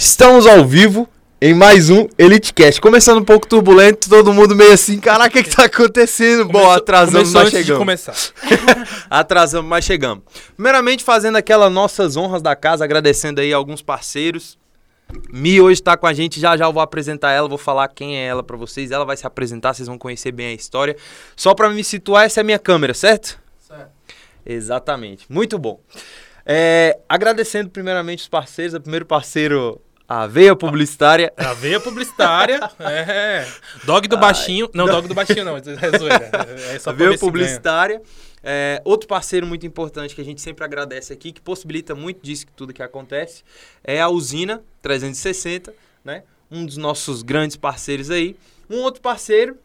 Estamos ao vivo em mais um EliteCast. Começando um pouco turbulento, todo mundo meio assim, caraca, o que, que tá acontecendo? Bom, Começou- atrasamos, começou mas chegamos. começar. Atrasamos, mas chegamos. Primeiramente, fazendo aquelas nossas honras da casa, agradecendo aí alguns parceiros. Mi hoje tá com a gente, já já eu vou apresentar ela, vou falar quem é ela pra vocês. Ela vai se apresentar, vocês vão conhecer bem a história. Só pra me situar, essa é a minha câmera, certo? Certo. Exatamente. Muito bom. É, agradecendo primeiramente os parceiros. O primeiro parceiro, a Veia Publicitária. A veia publicitária. é. Dog do baixinho. Não, dog do baixinho não. É zoeira. É só a Veia. Publicitária. É, outro parceiro muito importante que a gente sempre agradece aqui, que possibilita muito disso que tudo que acontece, é a Usina 360, né? Um dos nossos grandes parceiros aí. Um outro parceiro,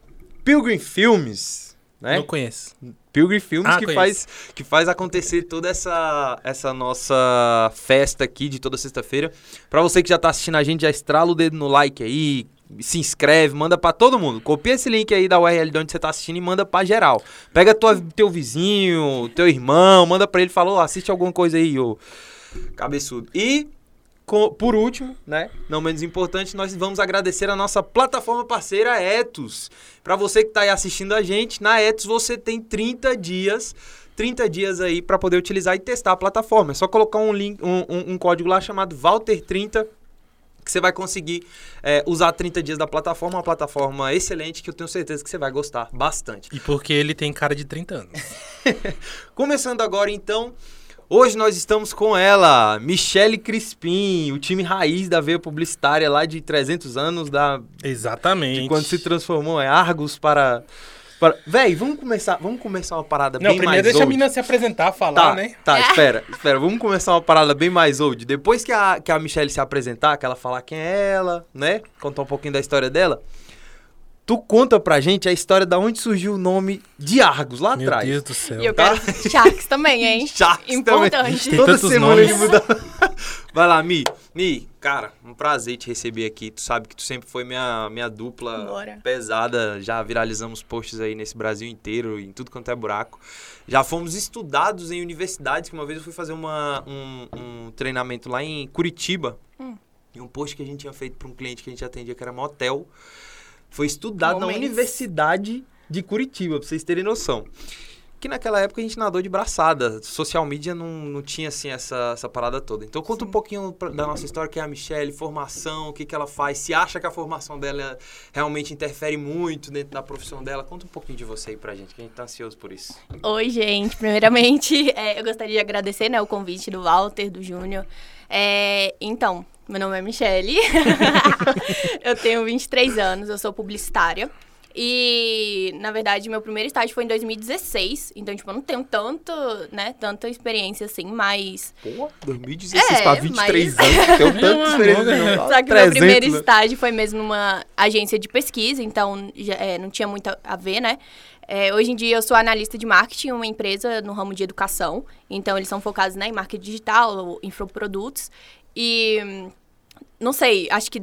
Pilgrim Filmes, né? Não conheço. Pilgrim Filmes Ah, que, conheço. faz, que faz acontecer toda essa, essa nossa festa aqui de toda sexta-feira. Pra você que já tá assistindo a gente, já estrala o dedo no like aí, se inscreve, manda pra todo mundo. Copia esse link aí da URL de onde você tá assistindo e manda pra geral. Pega tua, teu vizinho, teu irmão, manda pra ele fala, "Ô, assiste alguma coisa aí, ô cabeçudo. E co- por último, né, não menos importante, nós vamos agradecer a nossa plataforma parceira Etos. Para você que está aí assistindo a gente, na Etos você tem 30 dias, 30 dias aí para poder utilizar e testar a plataforma. É só colocar um link, um, um- um código lá chamado Walter30 que você vai conseguir é, usar 30 dias da plataforma, uma plataforma excelente que eu tenho certeza que você vai gostar bastante. E porque ele tem cara de 30 anos. Começando agora então, hoje nós estamos com ela, Michele Crispim, o time raiz da veia publicitária lá de 300 anos, da, Exatamente. de quando se transformou em Argos para... para... Véi, vamos começar, vamos começar uma parada Não, bem primeiro mais deixa a old. menina se apresentar, falar, Tá, né? tá, espera, espera, vamos começar uma parada bem mais old. Depois que a, que a Michelle se apresentar, que ela falar quem é ela, né? Contar um pouquinho da história dela. Tu conta pra gente a história da onde surgiu o nome de Argos lá Meu atrás. Deus do céu. E eu Tá. quero Sharks também, hein? Sharks Importante. também. Toda semana nomes. ele muda. Vai lá, Mi. Mi, cara, um prazer te receber aqui. Tu sabe que tu sempre foi minha, minha dupla Bora. pesada. Já viralizamos posts aí nesse Brasil inteiro, em tudo quanto é buraco. Já fomos estudados em universidades, que uma vez eu fui fazer uma, um, um treinamento lá em Curitiba. Hum. E um post que a gente tinha feito para um cliente que a gente atendia, que era motel, foi estudado na. Universidade de Curitiba, pra vocês terem noção. Que naquela época a gente nadou de braçada. Social media não, não tinha, assim, essa, essa parada toda. Então conta um pouquinho pra- da nossa história, que é a Michelle, formação, o que, que ela faz, se acha que a formação dela realmente interfere muito dentro da profissão dela. Conta um pouquinho de você aí pra gente, que a gente tá ansioso por isso. Oi, gente. Primeiramente, é, eu gostaria de agradecer né, o convite do Walter, do Júnior. É, então, meu nome é Michele. eu tenho 23 anos, eu sou publicitária. E, na verdade, meu primeiro estágio foi em 2016. Então, tipo, eu não tenho tanto, né, tanta experiência assim, mas Pô, 2016 É, pra 23 mas- anos. Tem tanta não. Só que 300, meu primeiro né? estágio foi mesmo numa agência de pesquisa, então já, é, não tinha muito a ver, né? É, hoje em dia eu sou analista de marketing em uma empresa no ramo de educação, então eles são focados né, em marketing digital, infoprodutos. E hum, não sei, acho que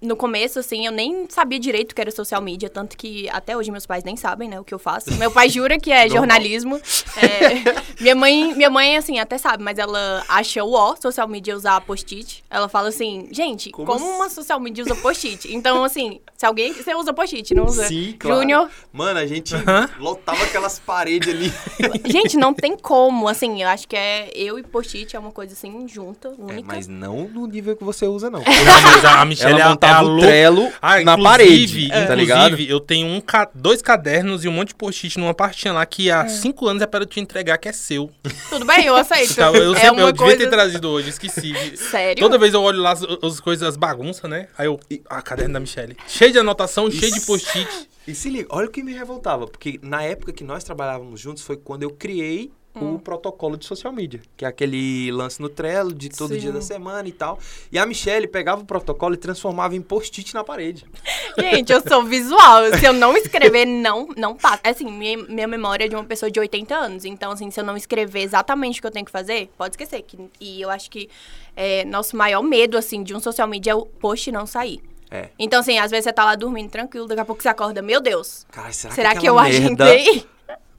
no começo, assim, eu nem sabia direito o que era social media, tanto que até hoje meus pais nem sabem, né, o que eu faço. Meu pai jura que é jornalismo. É, minha mãe, minha mãe, assim, até sabe, mas ela acha o ó, social media usar post-it. Ela fala assim, gente, Como como, assim? uma social media usa post-it? Então, assim, se alguém, você usa post-it, não usa? Sim, claro. Júnior, Mano, a gente Aham. lotava aquelas paredes ali. gente, não tem como, assim, eu acho que é eu e post-it é uma coisa, assim, junta, É, única. mas não no nível que você usa, não. Não, mas a, Michelle Ela é a- é o trelo Ah, na inclusive- parede, tá inclusive, ligado? eu tenho um ca- dois cadernos e um monte de post-it numa pastinha lá que É. há cinco anos é para eu te entregar que é seu. Tudo bem, eu aceito. Tá, eu é sempre, uma eu devia coisa... ter trazido hoje, esqueci. Sério? Toda vez eu olho lá as, as coisas, as bagunças, né? Aí eu. Ah, caderno da Michelle. Cheio de anotação, cheio de Isso. post-it. E se liga, olha o que me revoltava, porque na época que nós trabalhávamos juntos foi quando eu criei Hum. o protocolo de social media, que é aquele lance no Trello de todo Sim. dia da semana e tal. E a Michelle pegava o protocolo e transformava em post-it na parede. Gente, eu sou visual. Se eu não escrever, não, não passa. Assim, minha, minha memória é de uma pessoa de 80 anos. Então, assim, se eu não escrever exatamente o que eu tenho que fazer, pode esquecer. Que, e eu acho que é, nosso maior medo, assim, de um social media é o post não sair. É. Então, assim, às vezes você tá lá dormindo tranquilo, daqui a pouco você acorda, meu Deus, Cara, será, será que, que, eu merda agendei?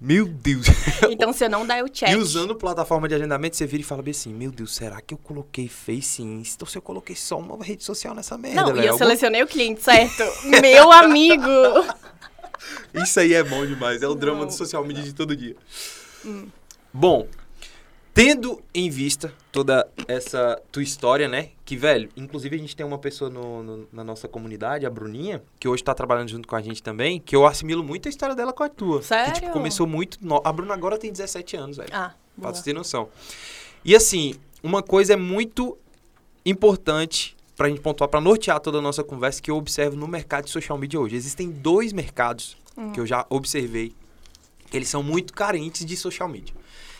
Meu Deus. Então, se eu não der o check... E usando plataforma de agendamento, você vira e fala bem assim, meu Deus, será que eu coloquei Face e Insta ou se eu coloquei só uma rede social nessa merda, Não, e velho? eu Alguma- selecionei o cliente, certo? Meu amigo! Isso aí é bom demais, é o drama do social media de todo dia. Bom, tendo em vista toda essa tua história, né? Que, velho, inclusive a gente tem uma pessoa no- no- na nossa comunidade, a Bruninha, que hoje tá trabalhando junto com a gente também, que eu assimilo muito a história dela com a tua. Que, tipo, Sério? começou muito... no- A Bruna agora tem 17 anos, velho. Ah, Pra você ter noção. E assim, uma coisa é muito importante pra gente pontuar, pra nortear toda a nossa conversa, que eu observo no mercado de social media hoje. Existem dois mercados Hum. que eu já observei que eles são muito carentes de social media.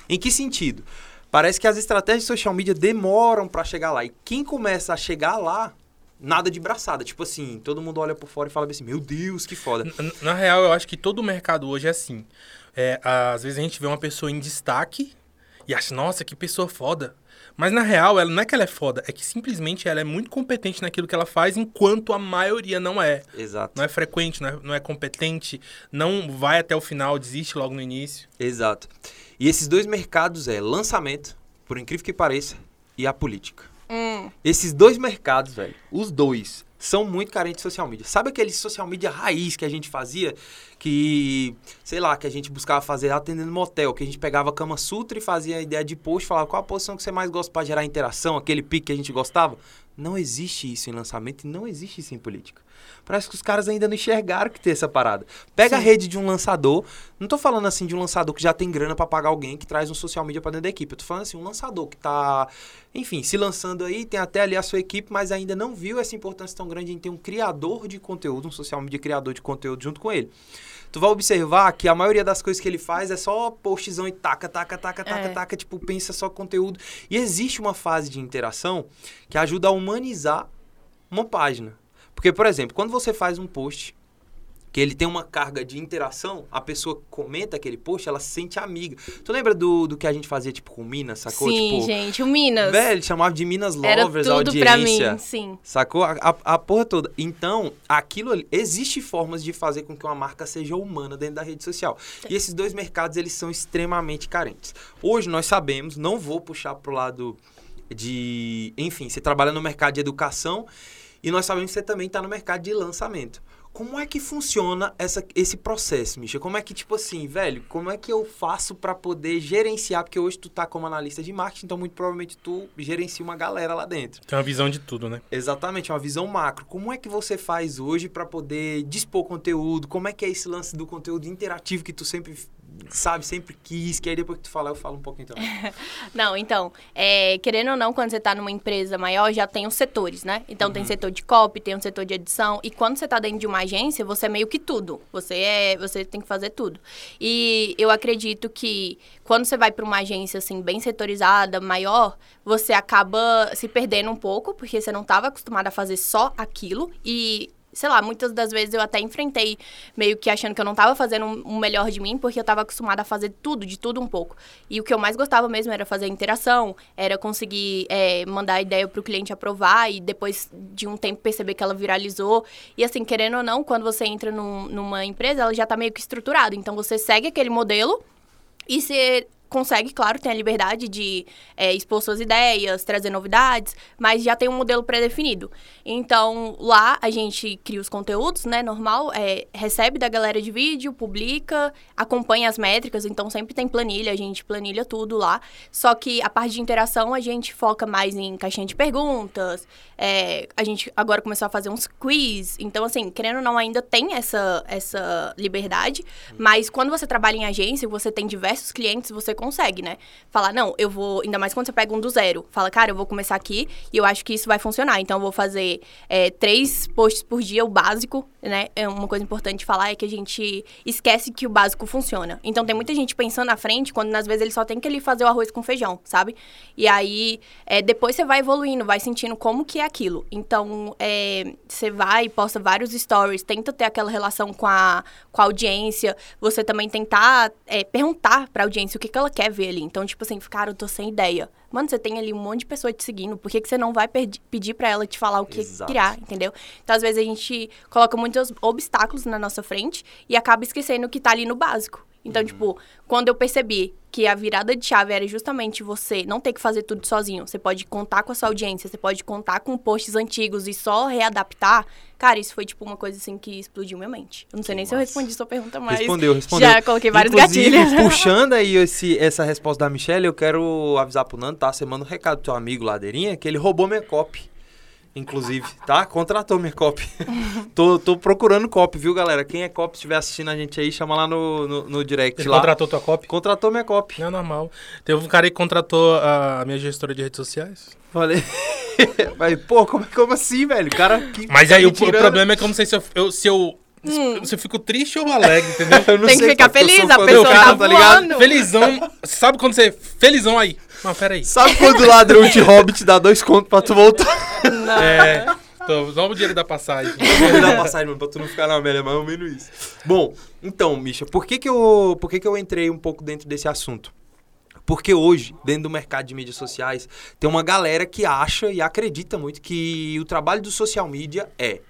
Em que sentido? Parece que as estratégias de social media demoram pra chegar lá. E quem começa a chegar lá, nada de braçada. Tipo assim, todo mundo olha por fora e fala assim, meu Deus, que foda. N- Na real, eu acho que todo o mercado hoje é assim. É, às vezes a gente vê uma pessoa em destaque e acha, nossa, que pessoa foda. Mas na real, ela não é que ela é foda, é que simplesmente ela é muito competente naquilo que ela faz, enquanto a maioria não é. Exato. Não é frequente, não é, não é competente, não vai até o final, desiste logo no início. Exato. E esses dois mercados é lançamento, por incrível que pareça, e a política. Hum, Esses dois mercados, velho, os dois, são muito carentes de social media. Sabe aquele social media raiz que a gente fazia? Que, sei lá, que a gente buscava fazer atendendo motel, que a gente pegava a Kama Sutra e fazia a ideia de post, falava qual a posição que você mais gosta pra gerar interação, aquele pique que a gente gostava. Não existe isso em lançamento e não existe isso em política. Parece que os caras ainda não enxergaram que tem essa parada. Pega a Sim. rede de um lançador, não tô falando assim de um lançador que já tem grana pra pagar alguém que traz um social media pra dentro da equipe. Eu tô falando assim, um lançador que tá, enfim, se lançando aí, tem até ali a sua equipe, mas ainda não viu essa importância tão grande em ter um criador de conteúdo, um social media criador de conteúdo junto com ele. Tu vai observar que a maioria das coisas que ele faz é só postzão e taca, taca, taca, taca, É. taca, tipo, pensa só conteúdo. E existe uma fase de interação que ajuda a humanizar uma página. Porque, por exemplo, quando você faz um post que ele tem uma carga de interação, a pessoa comenta aquele post, ela se sente amiga. Tu lembra do, do que a gente fazia, tipo, com Minas, sacou? sim, tipo, gente, o Minas. velho, chamava de Minas era Lovers a tudo pra audiência. mim, sim. Sacou? A, a, a porra toda. Então, aquilo ali, existe formas de fazer com que uma marca seja humana dentro da rede social. E esses dois mercados, eles são extremamente carentes. Hoje nós sabemos, não vou puxar pro lado de, enfim, você trabalha no mercado de educação e nós sabemos que você também está no mercado de lançamento. Como é que funciona essa, esse processo, Misha? Como é que, tipo assim, velho, como é que eu faço para poder gerenciar? Porque hoje tu tá como analista de marketing, então muito provavelmente tu gerencia uma galera lá dentro. Tem uma visão de tudo, né? Exatamente, uma visão macro. Como é que você faz hoje para poder dispor conteúdo? Como é que é esse lance do conteúdo interativo que tu sempre, sabe, sempre quis? Que aí depois que tu falar, eu falo um pouquinho também. Não, então, é, querendo ou não, quando você tá numa empresa maior, já tem os setores, né? Então Uhum. tem setor de copy, tem um setor de edição. E quando você tá dentro de uma agência, você é meio que tudo. Você é, você tem que fazer tudo. E eu acredito que quando você vai para uma agência assim bem setorizada, maior, você acaba se perdendo um pouco, porque você não estava acostumado a fazer só aquilo e sei lá, muitas das vezes eu até enfrentei meio que achando que eu não tava fazendo um- o melhor de mim, porque eu tava acostumada a fazer tudo, de tudo um pouco. E o que eu mais gostava mesmo era fazer interação, era conseguir é, mandar a ideia pro cliente aprovar e depois de um tempo perceber que ela viralizou. E assim, querendo ou não, quando você entra num- numa empresa, ela já tá meio que estruturada. Então você segue aquele modelo e você consegue, claro, tem a liberdade de é, expor suas ideias, trazer novidades, mas já tem um modelo pré-definido. Então, lá a gente cria os conteúdos, né, normal, é, recebe da galera de vídeo, publica, acompanha as métricas, então sempre tem planilha, a gente planilha tudo lá. Só que a parte de interação a gente foca mais em caixinha de perguntas, é, a gente agora começou a fazer uns quiz, então assim, querendo ou não, ainda tem essa, essa liberdade, mas quando você trabalha em agência, você tem diversos clientes, você consegue, né? Falar, não, eu vou, ainda mais quando você pega um do zero, fala, cara, eu vou começar aqui e eu acho que isso vai funcionar, então eu vou fazer é, três posts por dia, o básico, né? É uma coisa importante falar é que a gente esquece que o básico funciona. Então tem muita gente pensando na frente, quando às vezes ele só tem que ele fazer o arroz com feijão, sabe? E aí, é, depois você vai evoluindo, vai sentindo como que é aquilo. Então, é, você vai, posta vários stories, tenta ter aquela relação com a, com a audiência, você também tentar é, perguntar pra audiência o que, que ela quer ver ali. Então, tipo assim, cara, eu tô sem ideia. Mano, você tem ali um monte de pessoa te seguindo, por que, que você não vai pedir pra ela te falar o que Exato. criar, entendeu? Então, às vezes, a gente coloca muitos obstáculos na nossa frente e acaba esquecendo que tá ali no básico. Então, tipo, quando eu percebi que a virada de chave era justamente você não ter que fazer tudo sozinho, você pode contar com a sua audiência, você pode contar com posts antigos e só readaptar, cara, isso foi, tipo, uma coisa, assim, que explodiu minha mente. Eu não sei Que nem se eu massa. respondi sua pergunta, mas Respondeu, respondeu. já coloquei vários Inclusive, gatilhos. puxando aí esse, essa resposta da Michelle, eu quero avisar pro Nando, tá? Você manda um recado pro teu amigo Ladeirinha, que ele roubou minha copy. Inclusive, tá? Contratou minha copy. tô, tô procurando copy, viu, galera? Quem é copy, estiver assistindo a gente aí, chama lá no, no, no direct Ele lá. contratou tua copy? Contratou minha copy. Não é normal. Teve um cara aí que contratou a minha gestora de redes sociais. Falei. Mas, pô, como, como assim, velho? O cara que. Mas tá aí o, o problema é que eu não sei se eu, eu- se eu, se eu fico triste ou alegre, entendeu? Eu não Tem que sei, ficar feliz, a pessoa cara, tá ligado? voando. Felizão. Sabe quando você. Felizão aí. Não, pera aí. Sabe quando o ladrão de Hobbit dá dois contos pra tu voltar? Não. É. Então, vamos o dinheiro da passagem. Vou dar passagem, mano, pra tu não ficar na merda, é mais ou menos isso. Bom, então, Misha, por que que eu, por que que eu entrei um pouco dentro desse assunto? Porque hoje, dentro do mercado de mídias sociais, tem uma galera que acha e acredita muito que o trabalho do social media é.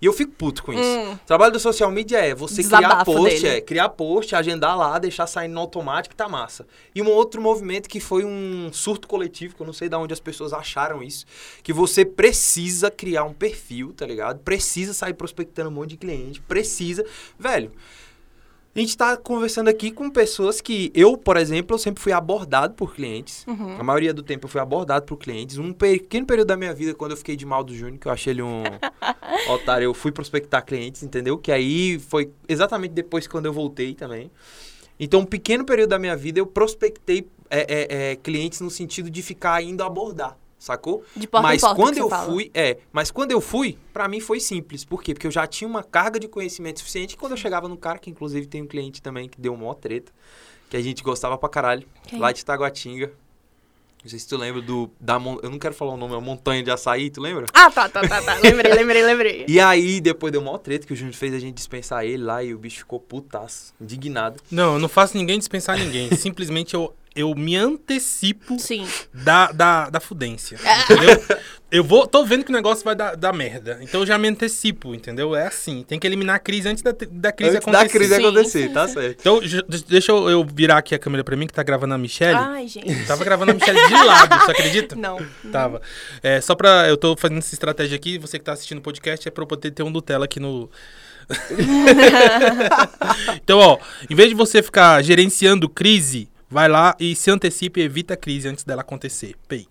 E eu fico puto com isso. Hum. O trabalho do social media é você criar Desabafo post, dele. é criar post, agendar lá, deixar saindo no automático, tá massa. E um outro movimento que foi um surto coletivo, que eu não sei de onde as pessoas acharam isso, que você precisa criar um perfil, tá ligado? Precisa sair prospectando um monte de cliente, precisa. Velho, a gente tá conversando aqui com pessoas que eu, por exemplo, eu sempre fui abordado por clientes. Uhum. A maioria do tempo eu fui abordado por clientes. Um pequeno período da minha vida, quando eu fiquei de mal do Júnior, que eu achei ele um otário, eu fui prospectar clientes, entendeu? Que aí foi exatamente depois quando eu voltei também. Então, um pequeno período da minha vida, eu prospectei é, é, é, clientes no sentido de ficar indo abordar, sacou? De porta mas em porta, quando que eu fala. fui, é, mas quando eu fui, pra mim foi simples. Por quê? Porque eu já tinha uma carga de conhecimento suficiente. E quando eu chegava no cara, que inclusive tem um cliente também que deu uma treta, que a gente gostava pra caralho, Quem? lá de Taguatinga. Não sei se tu lembra do. Da, eu não quero falar o nome, é a Montanha de Açaí, tu lembra? Ah, tá, tá, tá, tá. Lembrei, lembrei, lembrei. E aí, depois deu uma treta que o Júnior fez a gente dispensar ele lá e o bicho ficou putaço, indignado. Não, eu não faço ninguém dispensar ninguém. Simplesmente eu, eu me antecipo Sim. da, da, da fudência. Entendeu? Eu vou, tô vendo que o negócio vai dar, dar merda. Então eu já me antecipo, entendeu? É assim. Tem que eliminar a crise antes da, da crise Antes da acontecer. crise Sim, acontecer, tá certo. Então, deixa eu, eu virar aqui a câmera pra mim, que tá gravando a Michelle. Ai, gente. Tava gravando a Michelle de lado, você acredita? Não. Tava. É, só pra. Eu tô fazendo essa estratégia aqui, você que tá assistindo o podcast, é pra eu poder ter um Nutella aqui no. então, ó, em vez de você ficar gerenciando crise, vai lá e se antecipe e evita a crise antes dela acontecer. Pei.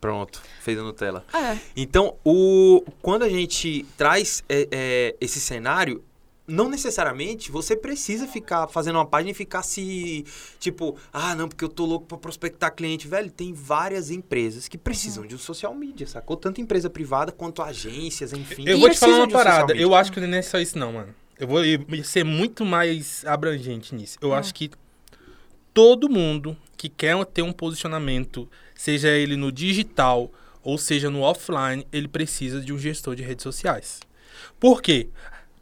Pronto, fez a Nutella. É. Então, o, quando a gente traz é, é, esse cenário, não necessariamente você precisa ficar fazendo uma página e ficar se. Tipo, ah, não, porque eu tô louco pra prospectar cliente. Velho, tem várias empresas que precisam de um social media, sacou? Tanto empresa privada quanto agências, enfim. Eu vou te falar uma um parada. media. Eu acho que não é só isso, não, mano. Eu vou ser muito mais abrangente nisso. Eu acho que todo mundo que quer ter um posicionamento, seja ele no digital ou seja no offline, ele precisa de um gestor de redes sociais. Por quê?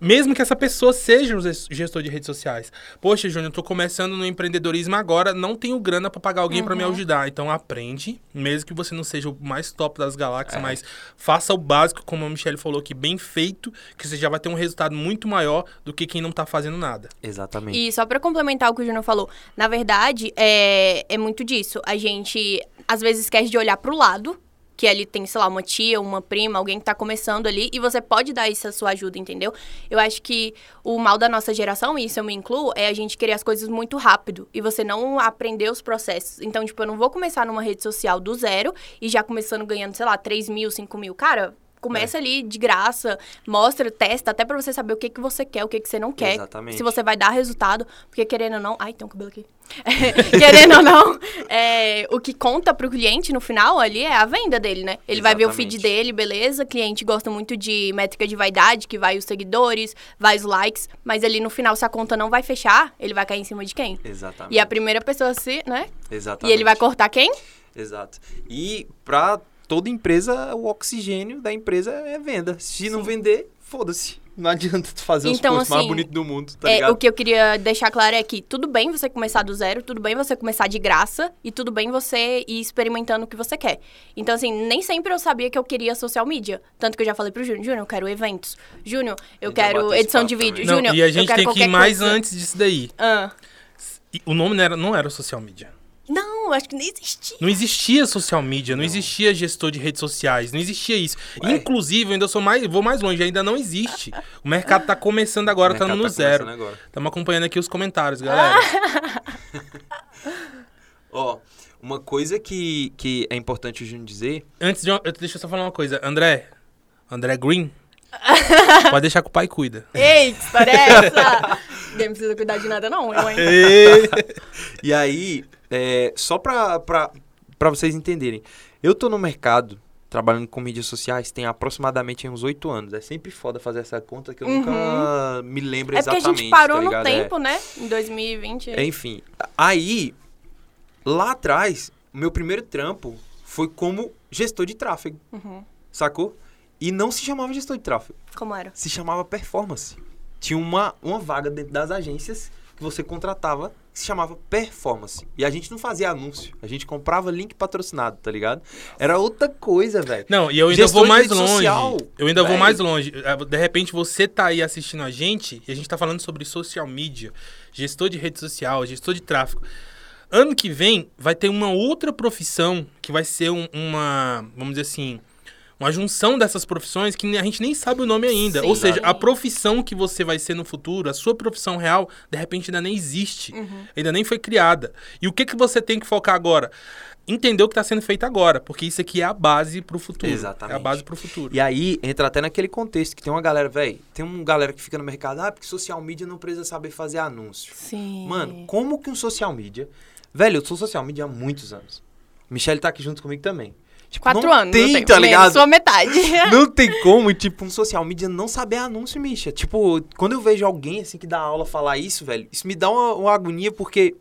Mesmo que essa pessoa seja um ges- gestor de redes sociais. Poxa, Júnior, eu tô começando no empreendedorismo agora, não tenho grana pra pagar alguém pra me Uhum. ajudar. Então aprende, mesmo que você não seja o mais top das galáxias, É. mas faça o básico, como a Michelle falou aqui, bem feito, que você já vai ter um resultado muito maior do que quem não tá fazendo nada. Exatamente. E só pra complementar o que o Júnior falou, na verdade, é, é muito disso. A gente, às vezes, esquece de olhar pro lado, que ali tem, sei lá, uma tia, uma prima, alguém que tá começando ali, e você pode dar essa sua ajuda, entendeu? Eu acho que o mal da nossa geração, e isso eu me incluo, é a gente querer as coisas muito rápido, e você não aprender os processos. Então, tipo, eu não vou começar numa rede social do zero, e já começando ganhando, sei lá, 3 mil, 5 mil. Cara... Começa ali de graça, mostra, testa, até pra você saber o que, que você quer, o que, que você não quer. Exatamente. Se você vai dar resultado, porque querendo ou não. Ai, tem um cabelo aqui. querendo ou não, é, o que conta pro cliente no final ali é a venda dele, né? Ele vai ver o feed Exatamente. dele, beleza. Cliente gosta muito de métrica de vaidade, que vai os seguidores, vai os likes, mas ali no final, se a conta não vai fechar, ele vai cair em cima de quem? Exatamente. E a primeira pessoa se, né? Exatamente. E ele vai cortar quem? Exato. E pra toda empresa, o oxigênio da empresa é venda. Se não vender, foda-se. Não adianta tu fazer Então, os posts mais assim, bonitos do mundo, tá É, ligado? o que eu queria deixar claro é que tudo bem você começar do zero, tudo bem você começar de graça e tudo bem você ir experimentando o que você quer. Então, assim, nem sempre eu sabia que eu queria social media. Tanto que eu já falei pro Júnior, Júnior, eu quero eventos. Júnior, eu quero edição de vídeo. Júnior, e a gente tem que ir mais coisa. antes disso daí. Ah, o nome não era, não era social media. Não, acho que nem existia. Não existia social media, não, existia gestor de redes sociais, não existia isso. Ué. Inclusive, eu ainda sou mais, vou mais longe, ainda não existe. O mercado tá começando agora, tá no tá zero. Estamos acompanhando aqui os comentários, galera. Ó, uma coisa que, que é importante o Júnior dizer. Antes de. eu- Deixa eu só falar uma coisa. André. André Green. pode deixar que o pai cuida. Ei, que história é essa? Ninguém precisa cuidar de nada, não, eu, hein? E aí, é, só pra vocês entenderem, eu tô no mercado trabalhando com mídias sociais tem aproximadamente uns oito anos. É sempre foda fazer essa conta que eu nunca me lembro É porque a exatamente. gente parou tá no ligado? É. tempo, né? Em 2020. É, Enfim, aí, lá atrás, o meu primeiro trampo foi como gestor de tráfego, Uhum. sacou? E não se chamava gestor de tráfego, Como era? se chamava performance. Tinha uma, uma vaga dentro das agências que você contratava que se chamava performance. E a gente não fazia anúncio, a gente comprava link patrocinado, tá ligado? Era outra coisa, velho. Não, e eu ainda vou mais longe. social, eu ainda vou velho. mais longe. Eh, De repente você tá aí assistindo a gente e a gente tá falando sobre social media, gestor de rede social, gestor de tráfego. Ano que vem vai ter uma outra profissão que vai ser um- uma, vamos dizer assim, uma junção dessas profissões que a gente nem sabe o nome ainda. Sim. Ou seja, a profissão que você vai ser no futuro, a sua profissão real, de repente ainda nem existe. Uhum. Ainda nem foi criada. E o que, que você tem que focar agora? Entender o que está sendo feito agora, porque isso aqui é a base para o futuro. Exatamente. É a base para o futuro. E aí entra até naquele contexto que tem uma galera, velho, tem uma galera que fica no mercado, ah, porque social media não precisa saber fazer anúncio. Sim. Mano, como que um social media. Velho, eu sou social media há muitos anos. Michelle tá aqui junto comigo também. Tipo, Quatro não anos. Tem, eu tá ligado? Sua metade. Não tem como, tipo, um social media não saber anúncio, Misha. Tipo, quando eu vejo alguém assim que dá aula falar isso, velho, isso me dá uma, uma agonia, porque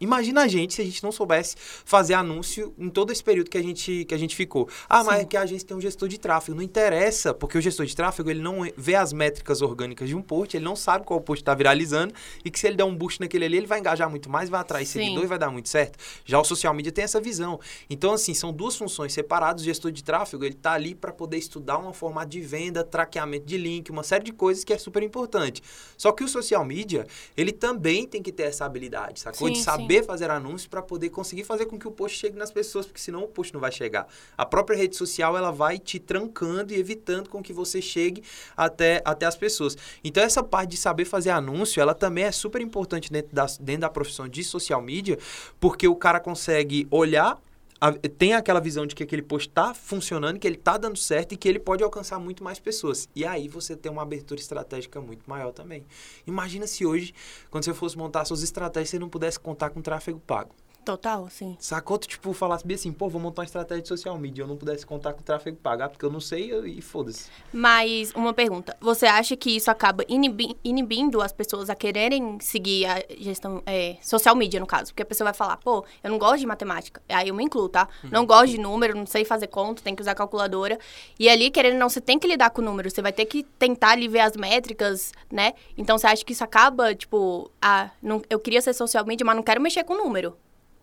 imagina a gente se a gente não soubesse fazer anúncio em todo esse período que a gente, que a gente ficou. Ah, mas é que a agência tem um gestor de tráfego. Não interessa, porque o gestor de tráfego, ele não vê as métricas orgânicas de um post, ele não sabe qual post tá viralizando, e que se ele der um boost naquele ali, ele vai engajar muito mais, vai atrair Sim. seguidor e vai dar muito certo. Já o social media tem essa visão. Então, assim, são duas funções separadas. O gestor de tráfego, ele tá ali para poder estudar uma formato de venda, traqueamento de link, uma série de coisas que é super importante. Só que o social media, ele também tem que ter essa habilidade, sacou? Sim, de sim. Saber fazer anúncios para poder conseguir fazer com que o post chegue nas pessoas, porque senão o post não vai chegar. A própria rede social, ela vai te trancando e evitando com que você chegue até, até as pessoas. Então, essa parte de saber fazer anúncio, ela também é super importante dentro da, dentro da profissão de social media, porque o cara consegue olhar a- tem aquela visão de que aquele post tá funcionando, que ele tá dando certo e que ele pode alcançar muito mais pessoas. E aí você tem uma abertura estratégica muito maior também. Imagina se hoje, quando você fosse montar suas estratégias, você não pudesse contar com tráfego pago. Total, sim. Sacou? Tu, tipo, falasse bem assim, pô, vou montar uma estratégia de social media, eu não pudesse contar com tráfego pago, ah, porque eu não sei eu- e foda-se. Mas uma pergunta. Você acha que isso acaba inibi- inibindo as pessoas a quererem seguir a gestão é, social media, no caso? Porque a pessoa vai falar, pô, eu não gosto de matemática. Aí eu me incluo, tá? Não gosto de número, não sei fazer conta, tem que usar calculadora. E ali, querendo ou não, você tem que lidar com números. Você vai ter que tentar ali ver as métricas, né? Então você acha que isso acaba, tipo, ah, não, eu queria ser social media, mas não quero mexer com número.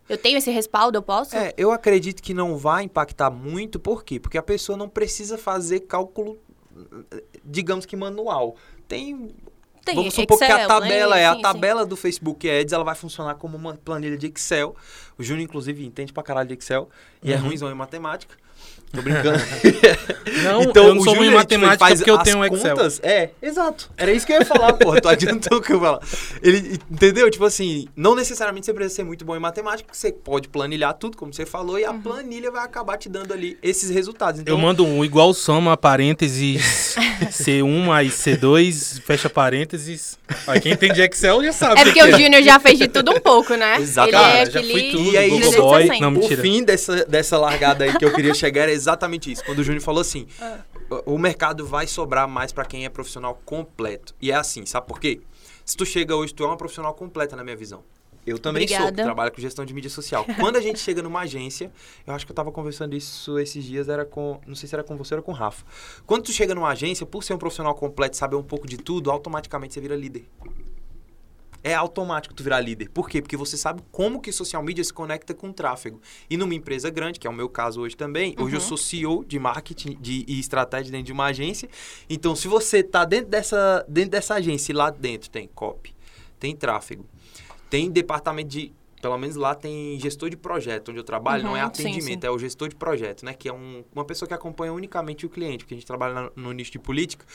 Eu tenho esse respaldo, eu posso? É, eu acredito que não vai impactar muito, por quê? Porque a pessoa não precisa fazer cálculo, digamos que manual. Tem. Tem vamos supor que a Excel, tabela né? é a Sim, sim. tabela do Facebook Ads, ela vai funcionar como uma planilha de Excel. O Júnior, inclusive, entende pra caralho de Excel e é Uhum. ruimzão em matemática. Tô brincando. Não, então, eu não o sou ruim em Júnior, tipo, ele matemática faz porque eu tenho um Excel. contas- É, exato. Era isso que eu ia falar, porra. Tu adiantou o que eu ia falar. Ele, entendeu? Tipo assim, não necessariamente você precisa ser muito bom em matemática, porque você pode planilhar tudo, como você falou, e a planilha vai acabar te dando ali esses resultados. Então, Eu mando um igual soma, parênteses, C1 mais C2, fecha parênteses. Aí quem entende Excel já sabe. É porque que o Júnior já fez de tudo um pouco, né? Exato. Ele Cara, é já aquele... fui tudo, E aí, Google gente, Boy. assim. Não, o fim dessa, dessa largada aí que eu queria chegar era exatamente isso. Quando o Júnior falou assim: Ah. o mercado vai sobrar mais pra quem é profissional completo. E é assim, sabe por quê? Se tu chega hoje, tu é uma profissional completa na minha visão. Eu também sou, Obrigada. trabalho com gestão de mídia social. Quando a gente chega numa agência, eu acho que eu tava conversando isso esses dias, era com, não sei se era com você ou era com o Rafa. Quando tu chega numa agência, por ser um profissional completo, e saber um pouco de tudo, automaticamente você vira líder. É automático tu virar líder. Por quê? Porque você sabe como que social media se conecta com tráfego. E numa empresa grande, que é o meu caso hoje também, hoje eu Uhum. sou CEO de marketing de, e estratégia dentro de uma agência. Então, se você tá dentro dessa, dentro dessa agência e lá dentro tem copy, tem tráfego, tem departamento de pelo menos lá tem gestor de projeto, onde eu trabalho, não é Uhum, sim, atendimento, sim. é o gestor de projeto, né? Que é um- uma pessoa que acompanha unicamente o cliente, porque a gente trabalha na- no nicho de política.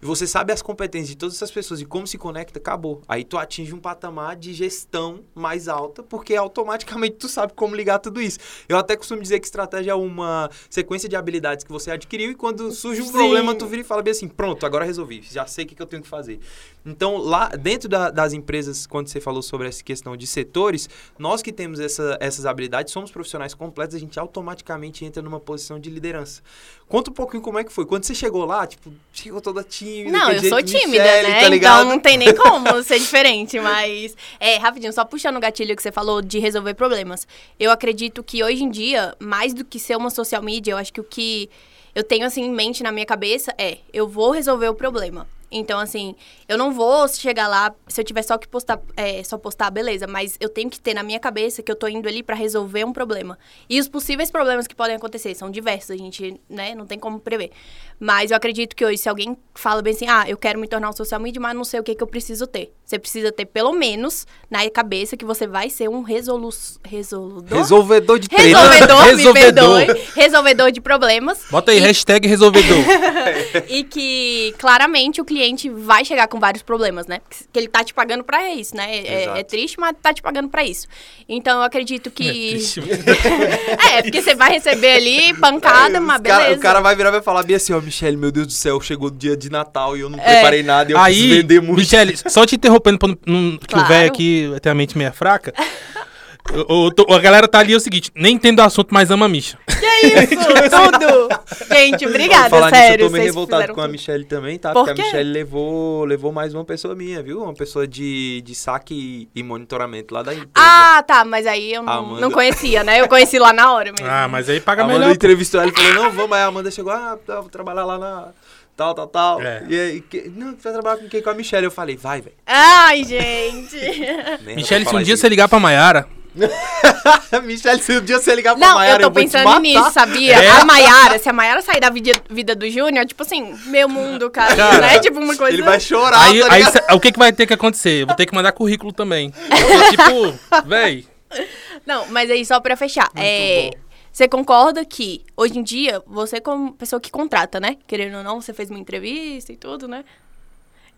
E você sabe as competências de todas essas pessoas e como se conecta, acabou. Aí tu atinge um patamar de gestão mais alta, porque automaticamente tu sabe como ligar tudo isso. Eu até costumo dizer que estratégia é uma sequência de habilidades que você adquiriu e quando surge um Sim. problema, tu vira e fala bem assim, pronto, agora resolvi, já sei o que, que eu tenho que fazer. Então, lá dentro da- das empresas, quando você falou sobre essa questão de setores, nós que temos essa- essas habilidades, somos profissionais completos, a gente automaticamente entra numa posição de liderança. Conta um pouquinho como é que foi. Quando você chegou lá, tipo, chegou toda tímida. Não, eu sou tímida, Michele, né? Tá então não tem nem como ser diferente, mas. É, rapidinho, só puxando o gatilho que você falou de resolver problemas. Eu acredito que hoje em dia, mais do que ser uma social media, eu acho que o que eu tenho assim em mente na minha cabeça é: eu vou resolver o problema. Então, assim, eu não vou chegar lá, se eu tiver só que postar, é, só postar, beleza, mas eu tenho que ter na minha cabeça que eu tô indo ali pra resolver um problema. E os possíveis problemas que podem acontecer são diversos, a gente, né, não tem como prever. Mas eu acredito que hoje, se alguém fala bem assim, ah, eu quero me tornar um social media, mas não sei o que, que eu preciso ter. Você precisa ter, pelo menos, na cabeça que você vai ser um resolu... resoludor? Resolvedor de treta. Resolvedor, me Resolvedor. perdoe. Resolvedor de problemas. Bota aí, hashtag resolvedor. e que claramente o cliente vai chegar com vários problemas, né? Que ele tá te pagando pra isso, né? É, Exato. é triste, mas tá te pagando pra isso. Então eu acredito que. Triste, é, porque você vai receber ali pancada, mas Os cara- beleza. o cara vai virar e vai falar bem assim, ó, Michele, meu Deus do céu, chegou o dia de Natal e eu não É. preparei nada e eu preciso Aí, vender muito. Michele, só te interrompendo, pra não, não- que o velho aqui tem a mente meio fraca. O- o- tô- a galera tá ali é o seguinte, nem entendo o assunto, mas ama a Misha. Que isso, tudo! Gente, obrigada, Falar nisso, sério. eu tô meio revoltado com a tudo. Michelle também, tá? Por Porque a quê? Michelle levou, levou mais uma pessoa minha, viu? Uma pessoa de, de saque e, monitoramento lá da empresa. Ah, tá, mas aí eu não, Amanda. não conhecia, né? Eu conheci lá na hora mesmo. Ah, mas aí a paga Amanda melhor. entrevistou ela e falou, não, vamos. Aí a Amanda chegou, ah, tá, vou trabalhar lá na... Tal, tal, tal. É. E aí, que, não, você vai trabalhar com quem? Com a Michelle. Eu falei, vai, velho. Ai, gente. Vou se um dia isso. você ligar pra Maiara, Michelle, se um dia você ligar pra Não, Maiara, eu tô te pensando nisso, sabia? É? A Maiara, se a Maiara sair da vida, vida do Júnior, tipo assim, meu mundo, cara, Cara, né? Tipo uma coisa... Ele vai chorar, aí, tá aí cê- o que, que vai ter que acontecer? Eu vou ter que mandar currículo também. Porque, tipo, véi, Não, mas aí só pra fechar, é... Você concorda que, hoje em dia, você como pessoa que contrata, né? Querendo ou não, você fez uma entrevista e tudo, né?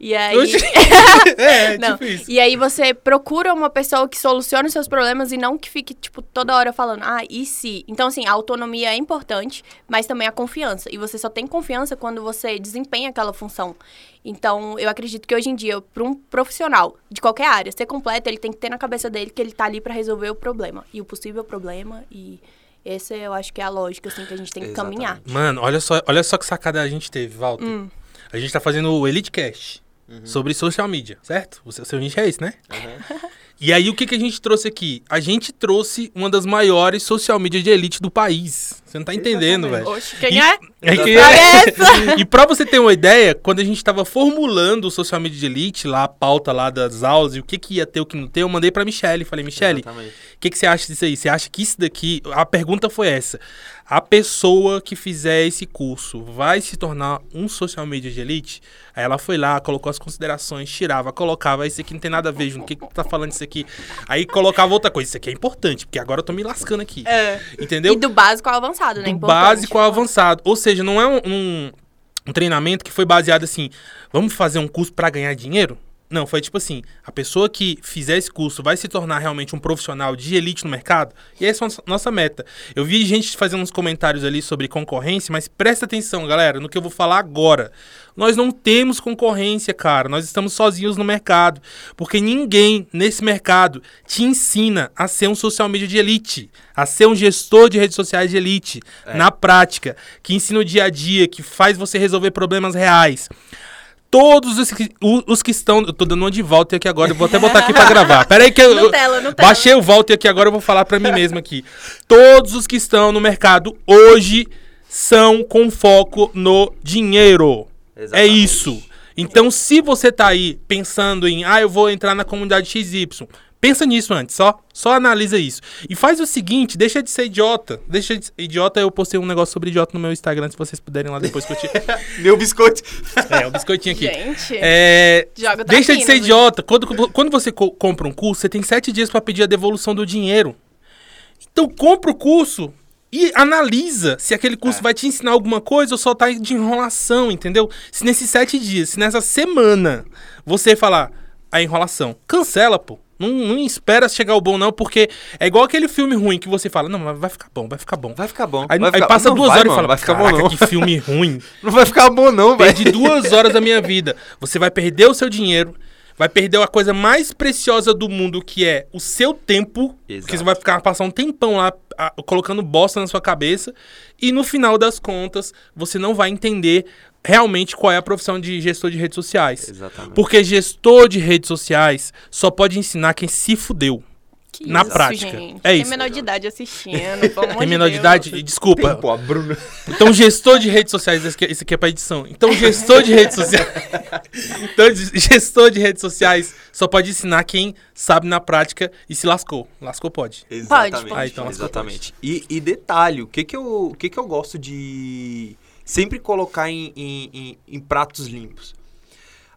E aí... Oxi. é, Não. tipo isso. E aí você procura uma pessoa que solucione os seus problemas e não que fique, tipo, toda hora falando, ah, e se? Então, assim, a autonomia é importante, mas também a confiança. E você só tem confiança quando você desempenha aquela função. Então, eu acredito que hoje em dia, para um profissional de qualquer área ser completo, ele tem que ter na cabeça dele que ele tá ali para resolver o problema. E o possível problema. E essa eu acho que é a lógica, assim, que a gente tem que Exatamente. caminhar. Mano, olha só, olha só que sacada a gente teve, Walter. Hum. A gente tá fazendo o Elite Cast Uhum. sobre social media, certo? O seu, seu nicho é esse, né? E aí, o que, que a gente trouxe aqui? A gente trouxe uma das maiores social media de elite do país. Você não tá entendendo, velho. Quem E- é? É que Olha e pra você ter uma ideia, quando a gente tava formulando o social media de elite, lá a pauta lá das aulas e o que que ia ter, o que não ter, eu mandei pra Michelle. Falei, Michelle, o que, que você acha disso aí? Você acha que isso daqui. A pergunta foi essa. A pessoa que fizer esse curso vai se tornar um social media de elite? Aí ela foi lá, colocou as considerações, tirava, colocava. Isso aqui não tem nada a ver. O que, que tu tá falando isso aqui? Aí colocava outra coisa. Isso aqui é importante, porque agora eu tô me lascando aqui. É. Entendeu? E do básico ao avançado, né? do Importante. básico ao avançado. Ou seja, não é um, um- um treinamento que foi baseado assim, vamos fazer um curso para ganhar dinheiro? Não, foi tipo assim, a pessoa que fizer esse curso vai se tornar realmente um profissional de elite no mercado? E essa é a nossa- meta. Eu vi gente fazendo uns comentários ali sobre concorrência, mas presta atenção, galera, no que eu vou falar agora. Nós não temos concorrência, cara. Nós estamos sozinhos no mercado. Porque ninguém nesse mercado te ensina a ser um social media de elite, a ser um gestor de redes sociais de elite, na prática, que ensina o dia a dia, que faz você resolver problemas reais. Todos os que, os que estão. Eu tô dando uma de Walter aqui agora, eu vou até botar aqui pra gravar. Pera aí que eu. Nutella, Nutella. baixei o Walter aqui agora, eu vou falar pra mim mesmo aqui. Todos os que estão no mercado hoje são com foco no dinheiro. É Exatamente. isso. Então, se você tá aí pensando em, ah, eu vou entrar na comunidade XY, Pensa nisso antes, só, só analisa isso. E faz o seguinte, deixa de ser idiota. Deixa de ser idiota, eu postei um negócio sobre idiota no meu Instagram, se vocês puderem lá depois curtir. Meu biscoito. é, o biscoitinho aqui. Gente, É, joga deixa de ser hein? idiota. Quando, quando você co- compra um curso, você tem sete dias pra pedir a devolução do dinheiro. Então compra o curso e analisa se aquele curso É. vai te ensinar alguma coisa ou só tá de enrolação, entendeu? Se nesses sete dias, se nessa semana você falar a enrolação, cancela, pô. Não, não espera chegar o bom, não, porque é igual aquele filme ruim que você fala, não, mas vai ficar bom, vai ficar bom. Vai ficar bom. Aí, aí ficar- passa Não, duas vai, horas e mano, fala, vai ficar bom "Caraca, não. que filme ruim. Não vai ficar bom não, velho. Perdi duas horas da minha vida. Você vai perder o seu dinheiro, vai perder a coisa mais preciosa do mundo, que é o seu tempo. Exato. Porque você vai ficar passar um tempão lá a- colocando bosta na sua cabeça. E no final das contas, você não vai entender realmente qual é a profissão de gestor de redes sociais. Exatamente. Porque gestor de redes sociais só pode ensinar quem se fudeu. Que na isso, prática. gente. É Tem isso. menor de idade assistindo, pelo Tem menor de idade? Desculpa. Pô, a Bruna. Então, gestor de redes sociais, esse aqui, esse aqui é pra edição. Então, gestor de redes sociais. então, gestor de redes sociais só pode ensinar quem sabe na prática e se lascou. Lascou pode. Exatamente. pode. Ah, então, exatamente. E, e detalhe, o que que eu, o que que eu gosto de sempre colocar em, em, em- em pratos limpos?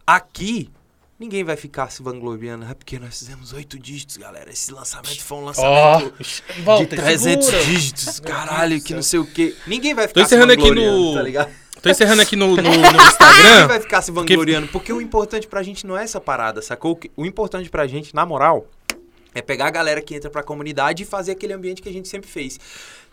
Aqui, ninguém vai ficar se vangloriando, é porque nós fizemos oito dígitos, galera. Esse lançamento foi um lançamento volta, de 300 segura. dígitos, caralho, que não sei o quê. Ninguém vai ficar encerrando se aqui vangloriando, no- tá ligado? Tô encerrando aqui no, no, no Ninguém Instagram. vai ficar se vangloriando, porque o importante pra gente não é essa parada, sacou? O importante pra gente, na moral, é pegar a galera que entra pra comunidade e fazer aquele ambiente que a gente sempre fez.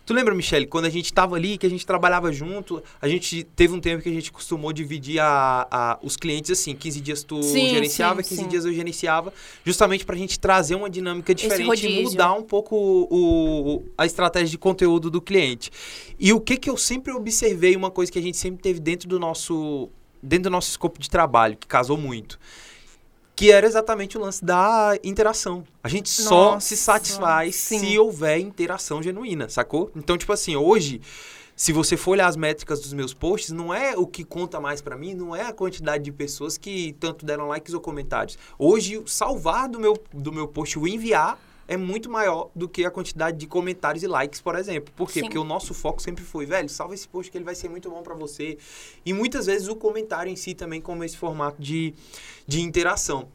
Tu lembra, Michele, quando a gente tava ali, que a gente trabalhava junto, a gente teve um tempo que a gente costumou dividir a, a- os clientes assim, 15 dias tu Sim, gerenciava, sim, 15 sim. dias eu gerenciava, justamente pra gente trazer uma dinâmica diferente e mudar um pouco o, o- a estratégia de conteúdo do cliente. E o que que eu sempre observei, uma coisa que a gente sempre teve dentro do nosso dentro do nosso escopo de trabalho, que casou muito, que era exatamente o lance da interação. A gente só Nossa, se satisfaz sim. se houver interação genuína, sacou? Então, tipo assim, hoje, se você for olhar as métricas dos meus posts, não é o que conta mais pra mim, não é a quantidade de pessoas que tanto deram likes ou comentários. Hoje, salvar do meu, do meu post, o enviar, é muito maior do que a quantidade de comentários e likes, por exemplo. Por quê? Sim. Porque o nosso foco sempre foi, velho, salva esse post que ele vai ser muito bom pra você. E muitas vezes o comentário em si também como esse formato de, de interação.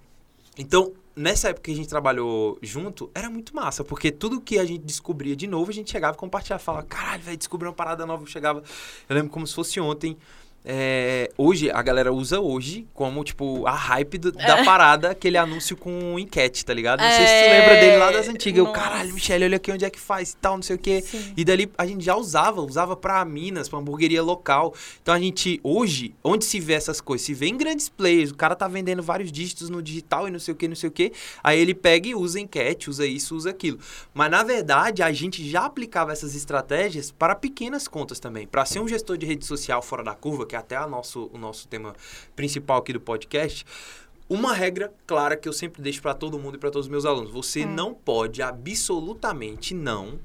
Então, nessa época que a gente trabalhou junto, era muito massa, porque tudo que a gente descobria de novo, a gente chegava e compartilhava, falava, caralho, velho, descobri uma parada nova, eu chegava, eu lembro como se fosse ontem, é, hoje, a galera usa hoje como, tipo, a hype do- da parada, aquele anúncio com enquete, tá ligado? Não sei se tu É, lembra dele lá das antigas. Eu, nossa. caralho, Michele, olha aqui onde é que faz e tal, não sei o quê. Sim. E dali a gente já usava, usava pra Minas, pra hamburgueria local. Então a gente, hoje, onde se vê essas coisas? Se vê em grandes players, o cara tá vendendo vários dígitos no digital e não sei o que, não sei o que. Aí ele pega e usa enquete, usa isso, usa aquilo. Mas na verdade, a gente já aplicava essas estratégias para pequenas contas também. Para ser um gestor de rede social fora da curva, que é até a nosso, o nosso tema principal aqui do podcast. Uma regra clara que eu sempre deixo para todo mundo e para todos os meus alunos: você não pode absolutamente não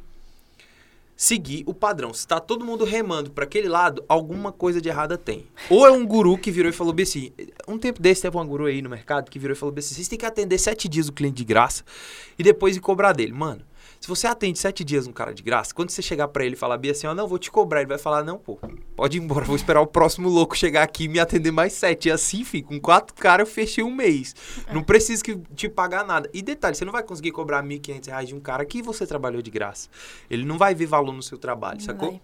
seguir o padrão. Se tá todo mundo remando para aquele lado, alguma coisa de errada tem. Ou é um guru que virou e falou bem assim, um tempo desse teve um guru aí no mercado que virou e falou bem assim, vocês têm que atender sete dias o cliente de graça e depois ir cobrar dele. Mano, se você atende sete dias um cara de graça, quando você chegar para ele e falar bem assim, ó, não, vou te cobrar, ele vai falar, não, pô, pode ir embora, vou esperar o próximo louco chegar aqui e me atender mais sete. E assim, fica, com quatro caras eu fechei um mês. Não preciso que te pagar nada. E detalhe, você não vai conseguir cobrar 1.500 reais de um cara que você trabalhou de graça. Ele não vai ver valor no seu trabalho, sacou? Vai.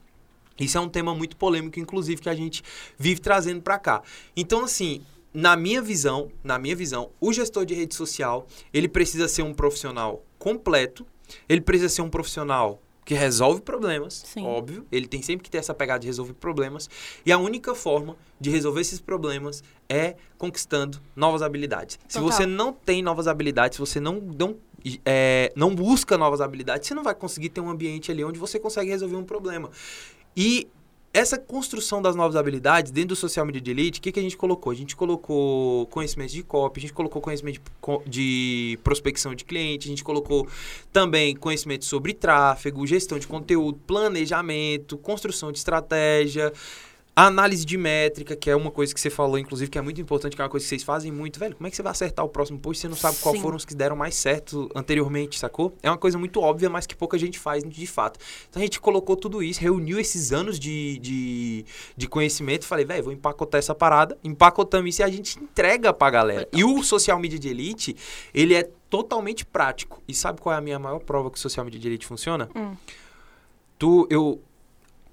Isso é um tema muito polêmico, inclusive, que a gente vive trazendo para cá. Então, assim, na minha visão, na minha visão, o gestor de rede social, ele precisa ser um profissional completo, ele precisa ser um profissional que resolve problemas, Sim. óbvio. Ele tem sempre que ter essa pegada de resolver problemas. E a única forma de resolver esses problemas é conquistando novas habilidades. Se Total. você não tem novas habilidades, se você não, não, é, não busca novas habilidades, você não vai conseguir ter um ambiente ali onde você consegue resolver um problema. E essa construção das novas habilidades dentro do Social Media de Elite, o que, que a gente colocou? A gente colocou conhecimento de copy, a gente colocou conhecimento de, de prospecção de cliente, a gente colocou também conhecimento sobre tráfego, gestão de conteúdo, planejamento, construção de estratégia. A análise de métrica, que é uma coisa que você falou, inclusive, que é muito importante, que é uma coisa que vocês fazem muito. Velho, como é que você vai acertar o próximo post se você não sabe qual Sim. foram os que deram mais certo anteriormente, sacou? É uma coisa muito óbvia, mas que pouca gente faz de fato. Então a gente colocou tudo isso, reuniu esses anos de, de, de conhecimento falei, velho, vou empacotar essa parada, empacotamos isso e a gente entrega pra galera. E o Social Media de Elite, ele é totalmente prático. E sabe qual é a minha maior prova que o Social Media de Elite funciona? Hum. Tu, eu...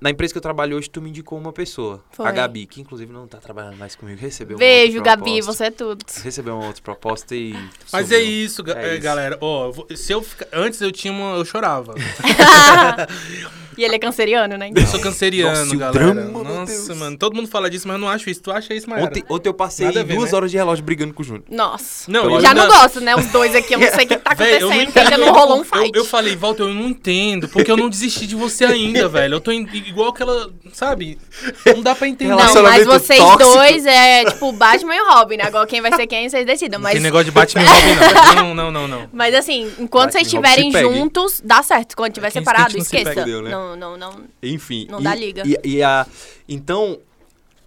Na empresa que eu trabalho hoje, tu me indicou uma pessoa. Foi. A Gabi, que inclusive não tá trabalhando mais comigo, recebeu uma Beijo, outra Gabi, proposta. você é tudo. Recebeu uma outra proposta e... Mas é isso, É é, isso. galera. Ó, eu vou- se eu ficar- antes eu tinha uma, eu chorava. e ele é canceriano, né? Eu sou canceriano, Nossa, o galera. drama, Nossa, Deus. mano. Todo mundo fala disso, mas eu não acho isso. Tu acha isso, Maera? Ontem, ontem eu passei ver, duas né? horas de relógio brigando com o Júnior. Nossa. Não, eu Já não- não gosto, né? Os dois aqui, eu não sei o que tá Véi, eu acontecendo, não ainda entendo. não rolou um Eu- fight. Eu, falei, Walter, eu não entendo, porque eu não desisti de você ainda, velho. Eu tô em- igual aquela, sabe? Não dá pra entender. Não, mas vocês tóxico. dois é tipo Batman e o Robin, né? Agora quem vai ser quem, vocês decidam. Mas, tem negócio de Batman e Robin, não. Não, não, não, não. mas assim, enquanto vocês Batman Robin estiverem juntos, dá certo. Quando tiver Quem se separado, esqueça. né? Não, não, não. Enfim. Não e, dá liga. E, e a, então,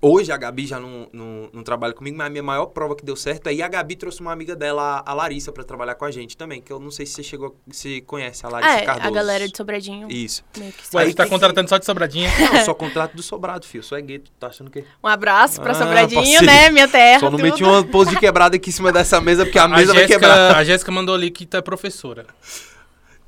hoje a Gabi já não, não, não trabalha comigo, mas a minha maior prova que deu certo é e a Gabi trouxe uma amiga dela, a Larissa, pra trabalhar com a gente também, que eu não sei se você chegou, se conhece a Larissa É, Cardoso. a galera de Sobradinho. Isso. meio que Ué, você tá contratando só de sobradinha? Não, só contrato do sobrado, filho. Só é gay, tu tá achando que... Um abraço pra Ah, Sobradinho, parceiro. né? Minha terra. Só não tudo. meti uma pose de quebrada aqui em cima dessa mesa, porque a A mesa vai quebrar. Jéssica, a Jéssica mandou ali que tu é professora.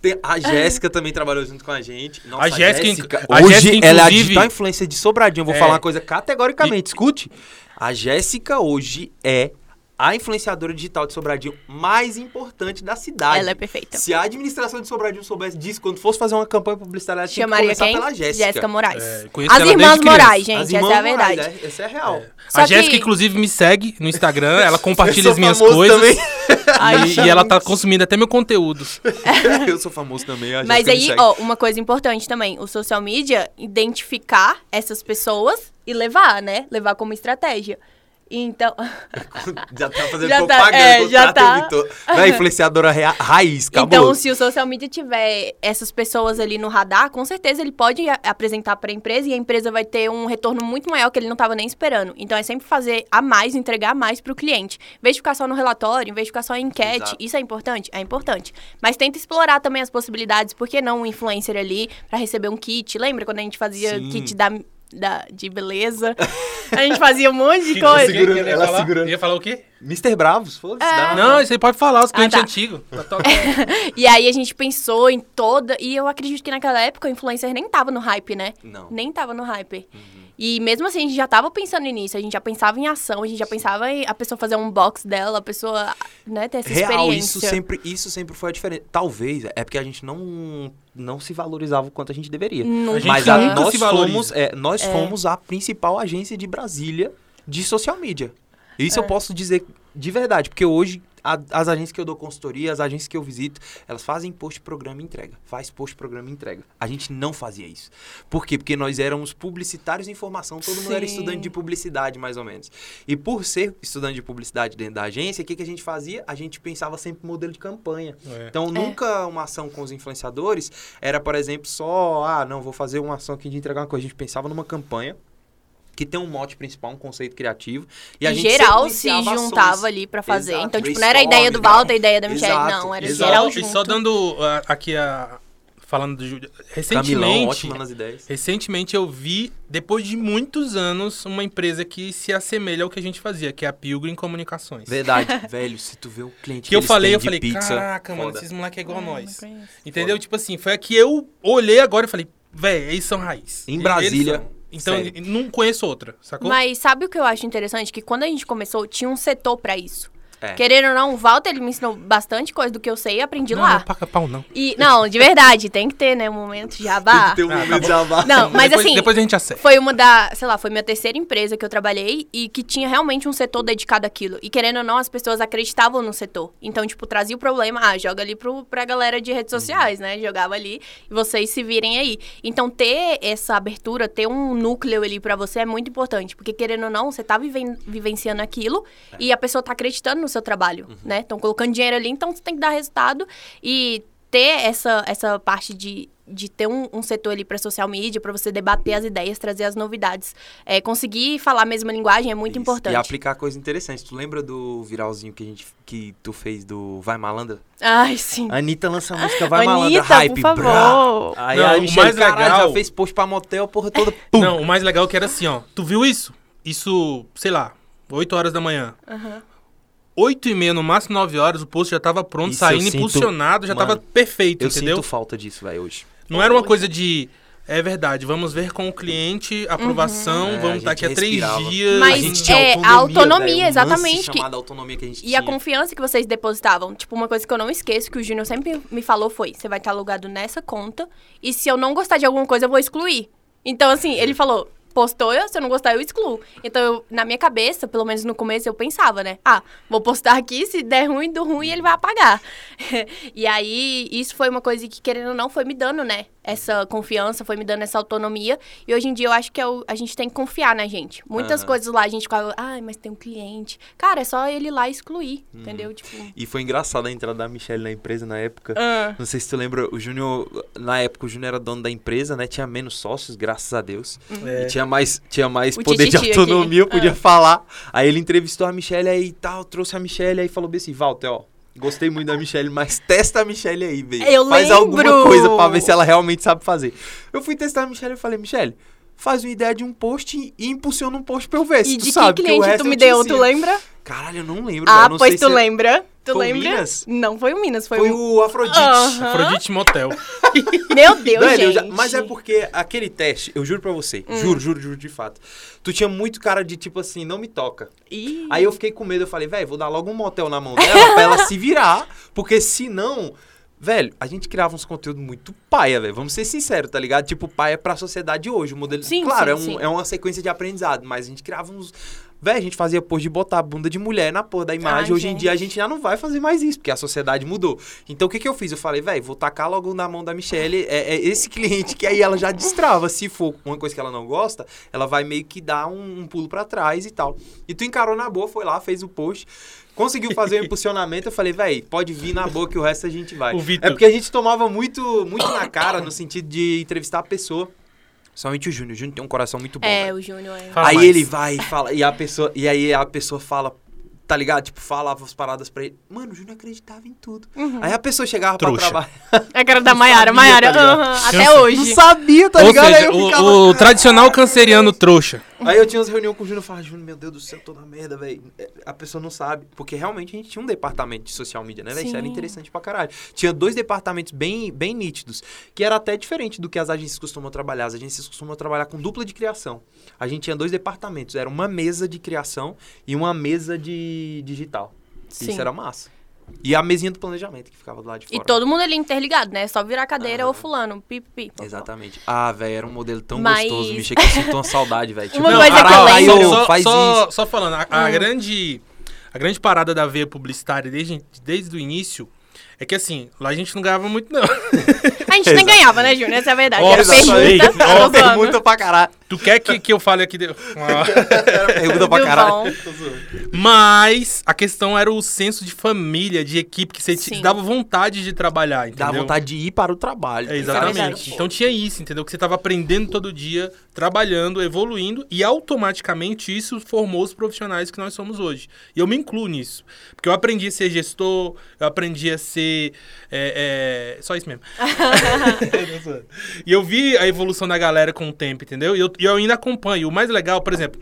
Tem- a Jéssica também trabalhou junto com a gente. Nossa, A Jéssica, a hoje Jéssica, ela é a digital influencer de Sobradinho. Eu vou É. falar uma coisa categoricamente. Escute. A Jéssica hoje é a influenciadora digital de Sobradinho mais importante da cidade. Ela é perfeita. Se a administração de Sobradinho soubesse disso, quando fosse fazer uma campanha publicitária, ela tinha que Chamaria começar quem? pela Jéssica. Moraes. É, As irmãs. Moraes, gente, As essa irmãs é a Moraes, verdade. é, essa é real. Só a Jéssica, que- inclusive, me segue no Instagram, ela compartilha as minhas coisas. também. E, e ela tá consumindo até meu conteúdo. eu sou famoso também. a Mas aí, ó, uma coisa importante também, o social media, identificar essas pessoas e levar, né? Levar como estratégia. Então, Já tá fazendo Já tá, propaganda, é, já tá. o Vitor. Vai, influenciadora rea- raiz, acabou. então, se o social media tiver essas pessoas ali no radar, com certeza ele pode apresentar para a empresa e a empresa vai ter um retorno muito maior que ele não estava nem esperando. Então, é sempre fazer a mais, entregar mais para o cliente. Em vez de ficar só no relatório, em vez de ficar só em enquete, Exato. isso é importante? É importante. Mas tenta explorar também as possibilidades, por que não um influencer ali para receber um kit? Lembra quando a gente fazia Sim. kit da, da, de beleza? a gente fazia um monte de coisa. segura- ela falar? segurando. Ia falar o quê? Mr. Bravos, foda-se. dá. Não, isso aí pode falar, os clientes tá. antigos. Tá. E aí a gente pensou em toda. E eu acredito que naquela época o influencer nem tava no hype, né? Não. Nem tava no hype. E mesmo assim, a gente já tava pensando nisso, a gente já pensava em ação, a gente já pensava em a pessoa fazer um box dela, a pessoa, né, ter essa Real, experiência. isso sempre, isso sempre foi a diferença. Talvez, é porque a gente não, não se valorizava o quanto a gente deveria. Nunca. A gente Mas a- nós, fomos, é, nós fomos a principal agência de Brasília de social media. Isso eu É. posso dizer de verdade, porque hoje a- as agências que eu dou consultoria, as agências que eu visito, elas fazem post, programa e entrega. Faz post, programa e entrega. A gente não fazia isso. Por quê? Porque nós éramos publicitários em formação, todo mundo era Sim. estudante de publicidade, mais ou menos. E por ser estudante de publicidade dentro da agência, o que, que a gente fazia? A gente pensava sempre em modelo de campanha. É. Então, nunca uma ação com os influenciadores era, por exemplo, só, ah, não, vou fazer uma ação aqui de entregar uma coisa. A gente pensava numa campanha que tem um mote principal, um conceito criativo. E E a gente geral se sequenciava ações. juntava ali pra fazer. Exato, então, tipo, não era a ideia do Walter, a ideia da Michelle, Exato, não, era exato. geral junto. e só dando ah, aqui a. Falando do. Camilão, Recentemente. ideias. Recentemente eu vi, depois de muitos anos, uma empresa que se assemelha ao que a gente fazia, que é a Pilgrim Comunicações. Verdade, velho, se tu vê o cliente Que eu eles falei, eu de falei, pizza, caraca, mano, foda. esses moleques é igual a Ah, nós. Entendeu? Foda. Tipo assim, foi a que eu olhei agora e falei, velho, eles são raiz. Em Eles Brasília, são. Então, sério. não conheço outra, sacou? Mas sabe o que eu acho interessante? Que quando a gente começou, tinha um setor pra isso. É. Querendo ou não, o Walter ele me ensinou bastante coisa do que eu sei e aprendi não, lá. não paga pau, não. E, não, de verdade, tem que ter, né? Um momento de jabá. Tem um Ah, tá momento de jabá. Não, mas depois, assim, Depois a gente acerta. foi uma da, sei lá, foi minha terceira empresa que eu trabalhei e que tinha realmente um setor dedicado àquilo. E querendo ou não, as pessoas acreditavam no setor. Então, tipo, trazia o problema, ah, joga ali pro, pra galera de redes sociais, né? Jogava ali e vocês se virem aí. Então, ter essa abertura, ter um núcleo ali pra você é muito importante. Porque querendo ou não, você tá viven- vivenciando aquilo e a pessoa tá acreditando no seu trabalho, né? Estão colocando dinheiro ali, então você tem que dar resultado e ter essa, essa parte de de ter um, um setor ali para social media, para você debater as ideias, trazer as novidades. É, conseguir falar a mesma linguagem é muito Isso. importante. E aplicar coisa interessante. Tu lembra do viralzinho que a gente que tu fez do Vai Malandra? Ai, sim. A Anitta lança a música Vai Malandra, Anitta, hype, por favor. brá. Aí Não, a o mais caralho, legal- já fez post pra motel, a porra toda. Pum. Não, o mais legal é que era assim, ó. Tu viu isso? Isso, sei lá, 8 horas da manhã. Aham. 8 e meia, no máximo 9 horas, o post já tava pronto, Isso eu saindo, sinto- impulsionado, já Mano, tava perfeito, Eu entendeu? sinto falta disso, velho, hoje. Não era uma coisa de. É verdade, vamos ver com o cliente, aprovação, É, a vamos estar gente aqui a três respirava. dias. Mas a gente tinha é, autonomia, a autonomia, lance exatamente, que- autonomia que a gente E a tinha. confiança que vocês depositavam. Tipo, uma coisa que eu não esqueço, que o Júnior sempre me falou foi: você vai estar alugado nessa conta, e se eu não gostar de alguma coisa, eu vou excluir. Então, assim, ele falou. Postou, eu, se eu não gostar, eu excluo. Então, eu- na minha cabeça, pelo menos no começo, eu pensava, né? Ah, vou postar aqui, se der ruim, do ruim, ele vai apagar. e aí, isso foi uma coisa que, querendo ou não, foi me dando, né? Essa confiança, foi me dando essa autonomia. E hoje em dia, eu acho que é o- a gente tem que confiar na gente. Muitas Aham. coisas lá, a gente ficava, ai, mas tem um cliente. Cara, é só ele lá excluir, entendeu? Tipo... E foi engraçado a entrada da Michelle na empresa na época. Ah. Não sei se tu lembra, o Júnior, na época o Júnior era dono da empresa, né? Tinha menos sócios, graças a Deus. É. E tinha mais, tinha mais O poder de aqui. autonomia, eu podia Ah. falar. Aí ele entrevistou a Michelle aí e tal, trouxe a Michelle aí falou bem assim, Walter, ó, gostei muito da Michelle, mas testa a Michelle aí, velho. Eu Faz alguma lembro. coisa pra ver se ela realmente sabe fazer. Eu fui testar a Michelle e falei, Michelle, faz uma ideia de um post e impulsiona um post pra eu ver se E tu de sabe, que cliente resto tu me deu, tu lembra? Caralho, eu não lembro, Ah, não pois sei tu se- lembra? Tu Foi o lembra? Minas? Não foi o Minas, foi, Foi o... o Afrodite. Afrodite Motel. Meu Deus, eu gente. já- mas é porque aquele teste, eu juro pra você, Hum. juro, juro, juro de fato. Tu tinha muito cara de tipo assim, não me toca. Ih. Aí eu fiquei com medo, eu falei, velho, vou dar logo um motel na mão dela pra ela se virar, porque senão. Velho, a gente criava uns conteúdos muito paia, velho. Vamos ser sinceros, tá ligado? Tipo, paia pra sociedade hoje. O modelo. Sim, claro, sim, é, um- sim. é uma sequência de aprendizado, mas a gente criava uns. Velho, a gente fazia post de botar a bunda de mulher na porra da imagem. Ai, Hoje em gente. dia a gente já não vai fazer mais isso, porque a sociedade mudou. Então o que, que eu fiz? Eu falei, velho, vou tacar logo na mão da Michelle. É, é esse cliente que aí ela já destrava. Se for uma coisa que ela não gosta, ela vai meio que dar um, um pulo pra trás e tal. E tu encarou na boa, foi lá, fez o post. Conseguiu fazer o impulsionamento, eu falei, velho, pode vir na boa que o resto a gente vai. É porque a gente tomava muito, muito na cara no sentido de entrevistar a pessoa. Somente o Júnior. O Júnior tem um coração muito bom. É, velho. o Júnior é... Fala aí mais. ele vai e fala, e a pessoa, e aí a pessoa fala, tá ligado? Tipo, falava as paradas pra ele. Mano, o Júnior acreditava em tudo. Aí a pessoa chegava Trouxa. pra trabalhar. É a cara da Maiara. Maiara, tá Eu até hoje. Não sabia, tá Ou ligado? seja, aí eu o, ficava, o tradicional canceriano trouxa. Aí eu tinha umas reuniões com o Júnior e falava, Júnior, meu Deus do céu, tô na merda, velho. É, A pessoa não sabe. Porque realmente a gente tinha um departamento de social media, né, velho? Isso era interessante pra caralho. Tinha dois departamentos bem, bem nítidos, que era até diferente do que as agências costumam trabalhar. As agências costumam trabalhar com dupla de criação. A gente tinha dois departamentos. Era uma mesa de criação e uma mesa de digital. Sim. Isso era massa. E a mesinha do planejamento que ficava do lado de E fora. todo mundo ali interligado, né? Só virar a cadeira ou fulano. Pi, pi, pi, pó, pó. Exatamente. Ah, velho, era um modelo tão Mas- gostoso, bicho, que eu sinto uma saudade, velho. Tipo, Uma Não, coisa que eu lembro- só, faz só, isso. só falando, a, a Hum. grande a grande parada da veia publicitária desde, desde o início é que assim, lá a gente não ganhava muito não. A gente nem ganhava, né, Júnior? Essa é a verdade. Ó, Era pergunta. Zoando. pergunta pra caralho. Tu quer que, que eu fale aqui? De... Era pergunta pra caralho. Mas a questão era o senso de família, de equipe, que você te dava vontade de trabalhar, entendeu? Dá vontade de ir para o trabalho. É, exatamente. então tinha isso, entendeu? Que você tava aprendendo todo dia, trabalhando, evoluindo, e automaticamente isso formou os profissionais que nós somos hoje. E eu me incluo nisso. Porque eu aprendi a ser gestor, eu aprendi a ser. é, é, só isso mesmo. e eu vi a evolução da galera com o tempo, entendeu? E eu, e eu ainda acompanho. O mais legal, por exemplo,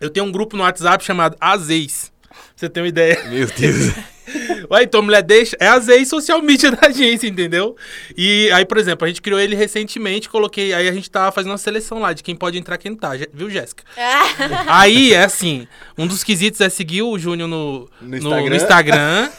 eu tenho um grupo no WhatsApp chamado Azeis. Pra você ter uma ideia. Meu Deus. Ué, então mulher deixa. É a Zei social media da agência, entendeu? E aí, por exemplo, a gente criou ele recentemente, coloquei. Aí a gente tava fazendo uma seleção lá de quem pode entrar quem não tá, viu, Jéssica? Aí é assim: um dos quesitos é seguir o Júnior no, No no- Instagram. no Instagram.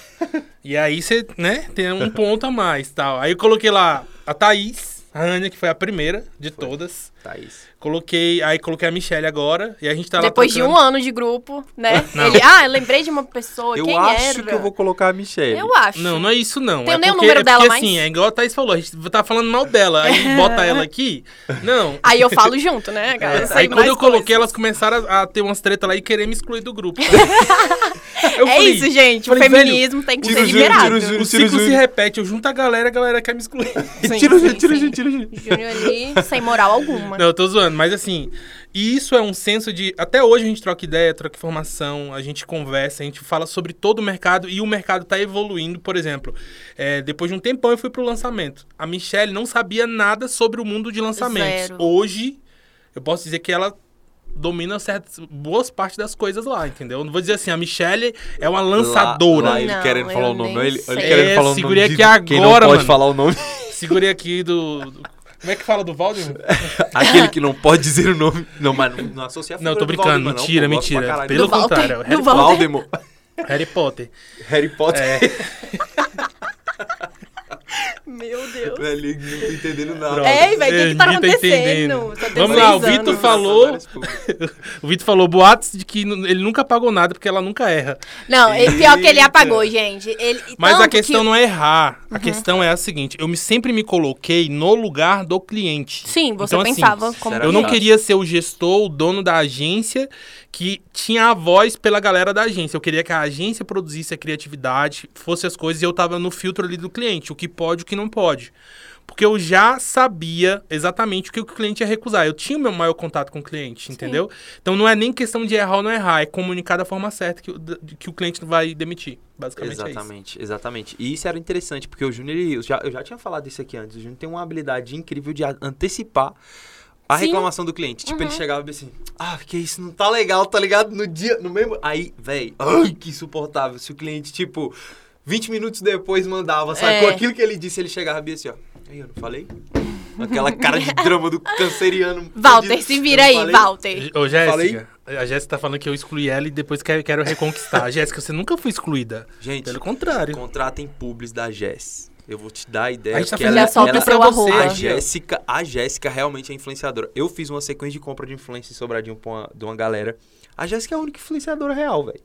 E aí você, né, tem um ponto a mais tal. Aí eu coloquei lá a Thaís, a Ania, que foi a primeira de Foi. todas. Thaís. Coloquei, aí coloquei a Michelle agora. E a gente tá lá Depois de um ano de grupo, né? Não. Ele, ah, eu lembrei de uma pessoa. Eu Quem acho era? que eu vou colocar a Michelle. Eu acho. Não, não é isso não. Tenho é nem o porque, número é dela porque, mais. assim, é igual a Thaís falou, a gente tá falando mal dela. Aí bota ela aqui. Não. Aí eu falo junto, né, cara? Eu sei É, Aí quando eu coloquei, coisas. elas começaram a, a ter umas tretas lá e querer me excluir do grupo. Eu é falei- isso, gente. falei, o feminismo tem que tira ser o liberado. tira o júnior. O ciclo se repete, eu junto a galera, a galera quer me excluir. Sim, tira o tira o tira o. Júnior ali, sem moral alguma. Não, eu tô zoando, mas assim, isso é um senso de. Até hoje a gente troca ideia, troca informação, a gente conversa, a gente fala sobre todo o mercado e o mercado tá evoluindo. Por exemplo, é, depois de um tempão eu fui pro lançamento. A Michelle não sabia nada sobre o mundo de lançamentos. Zero. Hoje, eu posso dizer que ela domina certas boas partes das coisas lá, entendeu? Eu Não vou dizer assim, a Michelle é uma lançadora. Lá, lá ele Não, querendo falar o nome. Ele, ele querendo É, falar o nome. segurei de aqui quem agora, não pode mano. falar o nome. Segurei aqui do. do- Como é que fala do Valdemar? Aquele que não pode dizer o nome. Não, mas não, não associa a Não, tô do brincando, Valdemar, não, mentira, pô, mentira. Pelo Do Walter, contrário, o do Harry, Walter. Valdemar. Harry Potter. Harry Potter. É, Meu Deus. Velho, não tô entendendo nada. É, velho, o que, que tá tá acontecendo? tem Vamos lá, o. Vitor falou- o Vitor falou boatos de que ele nunca pagou nada porque ela nunca erra. Não, ele- pior que ele Eita. apagou, gente. Ele, Mas a questão que- não é errar. Uhum. A questão é a seguinte: eu me, sempre me coloquei no lugar do cliente. Sim, você Então, assim, pensava como será Eu não queria ser o gestor, o dono da agência que tinha a voz pela galera da agência. Eu queria que a agência produzisse a criatividade, fosse as coisas e eu tava no filtro ali do cliente, o que pode o que não pode. Porque eu já sabia exatamente o que o cliente ia recusar. Eu tinha o meu maior contato com o cliente, entendeu? Então não é nem questão de errar ou não errar, é comunicar da forma certa que, o- que o cliente vai demitir. Basicamente é isso. Exatamente, exatamente. E isso era interessante, porque o Júnior, eu já, eu já tinha falado isso aqui antes, o Júnior tem uma habilidade incrível de antecipar a Sim. reclamação do cliente. Tipo, ele chegava e assim, ah, que isso não tá legal, tá ligado? No dia, no mesmo... Aí, véi, ai, que insuportável. Se o cliente, tipo, 20 minutos depois mandava, sacou É. aquilo que ele disse, ele chegava bem assim, ó, aí eu não falei? Aquela cara de drama do canceriano. Walter, se vira aí, falei? Walter. Ô? Jéssica, a Jéssica tá falando que eu excluí ela e depois quero, quero reconquistar. Jéssica, você nunca foi excluída. Gente, Pelo contrário. contratem publis da Jess. Eu vou te dar a ideia. A gente tá que ela, solta ela, pra arroba. A aqui, ó. Jéssica, a Jéssica realmente é influenciadora. Eu fiz uma sequência de compra de influência em Sobradinho pra uma- de uma galera. A Jéssica é a única influenciadora real, velho.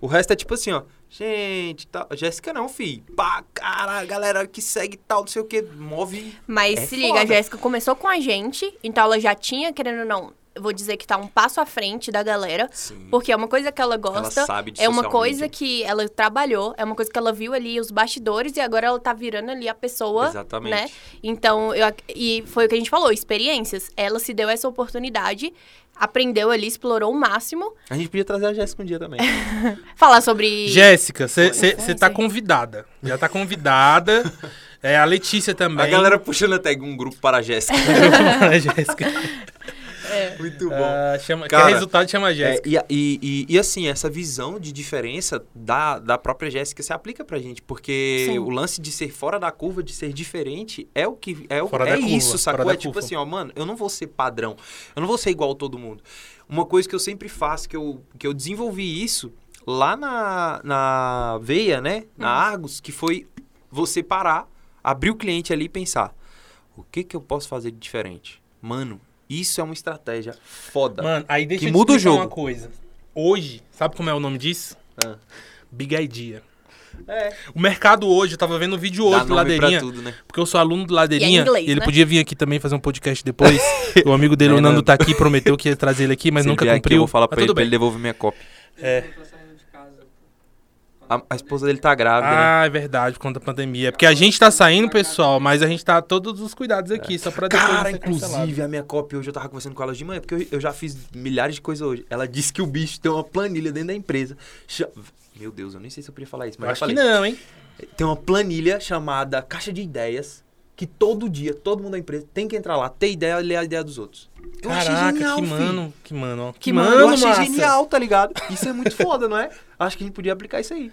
O resto é tipo assim, ó. Gente, tá... Jéssica não, fi. Pá, cara, galera que segue tal, não sei o que, move. Mas É se liga, a foda. Jéssica começou com a gente, então ela já tinha, querendo ou não, vou dizer que tá um passo à frente da galera. Sim. Porque é uma coisa que ela gosta, sabe de é uma coisa que ela trabalhou, é uma coisa que ela viu ali os bastidores e agora ela tá virando ali a pessoa, Exatamente. né? Então, eu, e foi o que a gente falou, experiências. Ela se deu essa oportunidade, aprendeu ali, explorou o máximo. A gente podia trazer a Jéssica um dia também. Falar sobre... Jéssica, você tá convidada. Já tá convidada. É, a Letícia também. a galera puxando até um grupo para a Jéssica. a Jéssica. Muito bom. Ah, chama, Cara, quer resultado, chama a É, Jéssica. e, e, e, e, assim, essa visão de diferença da, da própria Jéssica se aplica pra gente, porque Sim. o lance de ser fora da curva, de ser diferente, é o que é, o, Fora é da curva, isso, fora sacou? É tipo curva. assim, ó, mano, eu não vou ser padrão, eu não vou ser igual a todo mundo. Uma coisa que eu sempre faço, que eu, que eu desenvolvi isso lá na, na veia, né, na Uhum. Argos, que foi você parar, abrir o cliente ali e pensar, o que que eu posso fazer de diferente? Mano, isso é uma estratégia foda. Mano, aí deixa Que eu te muda o jogo. uma coisa. Hoje, sabe como é o nome disso? Ah. Big Idea. É. O mercado hoje, eu tava vendo um vídeo Dá hoje do nome pra Ladeirinha. tudo, né? Porque eu sou aluno do Ladeirinha. E é inglês, ele né? podia vir aqui também fazer um podcast depois. o amigo dele, o É, Nando, não. tá aqui, prometeu que ia trazer ele aqui, mas Se nunca ele vier aqui, cumpriu. eu vou falar pra ele, pra ele devolver minha cópia. É. A, a esposa dele tá grávida, né? Ah, é verdade, por conta da pandemia. Porque a gente tá saindo, pessoal, mas a gente tá todos os cuidados aqui, só pra depois Cara, cancelado. inclusive, a minha cópia hoje eu tava conversando com ela de manhã, porque eu, eu já fiz milhares de coisas hoje. Ela disse que o bicho tem uma planilha dentro da empresa. Cha- Meu Deus, eu nem sei se eu podia falar isso, Eu mas acho que falei. não, hein? Tem uma planilha chamada Caixa de Ideias, que todo dia, todo mundo da empresa tem que entrar lá, ter ideia e ler a ideia dos outros. Eu achei Caraca, genial, que filho. mano, que mano, ó. Que, Que mano, mano, Eu achei massa. genial, tá ligado? Isso é muito foda, não é? Acho que a gente podia aplicar isso aí.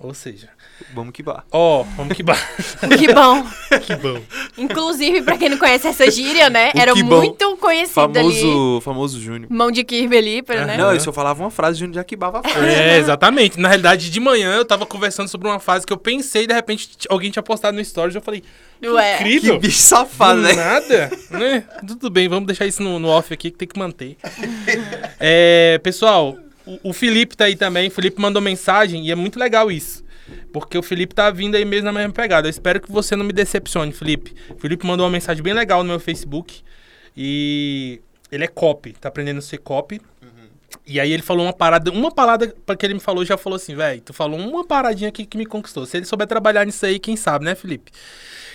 Ou seja, Vamos que ó, vamos que. Que bom. que bom. Inclusive, pra quem não conhece essa gíria, né? O era que muito conhecida ali. Famoso, famoso Júnior. Mão de Kirby ali, né? Não, eu só falava uma frase, Júnior já quibava a frase. É, exatamente. Na realidade, de manhã eu tava conversando sobre uma fase que eu pensei e de repente alguém tinha postado no stories e eu falei, que Ué. Que incrível. bicho safado, Do né? Nada, né? Tudo bem, vamos deixar isso no, no off aqui que tem que manter. É, pessoal, o, Felipe tá aí também. O Felipe mandou mensagem e é muito legal isso. Porque o Felipe tá vindo aí mesmo na mesma pegada. Eu espero que você não me decepcione, Felipe. O Felipe mandou uma mensagem bem legal no meu Facebook. E ele é copy, tá aprendendo a ser copy. E aí ele falou uma parada, uma parada que ele me falou, já falou assim, velho, tu falou uma paradinha aqui que me conquistou. Se ele souber trabalhar nisso aí, quem sabe, né, Felipe?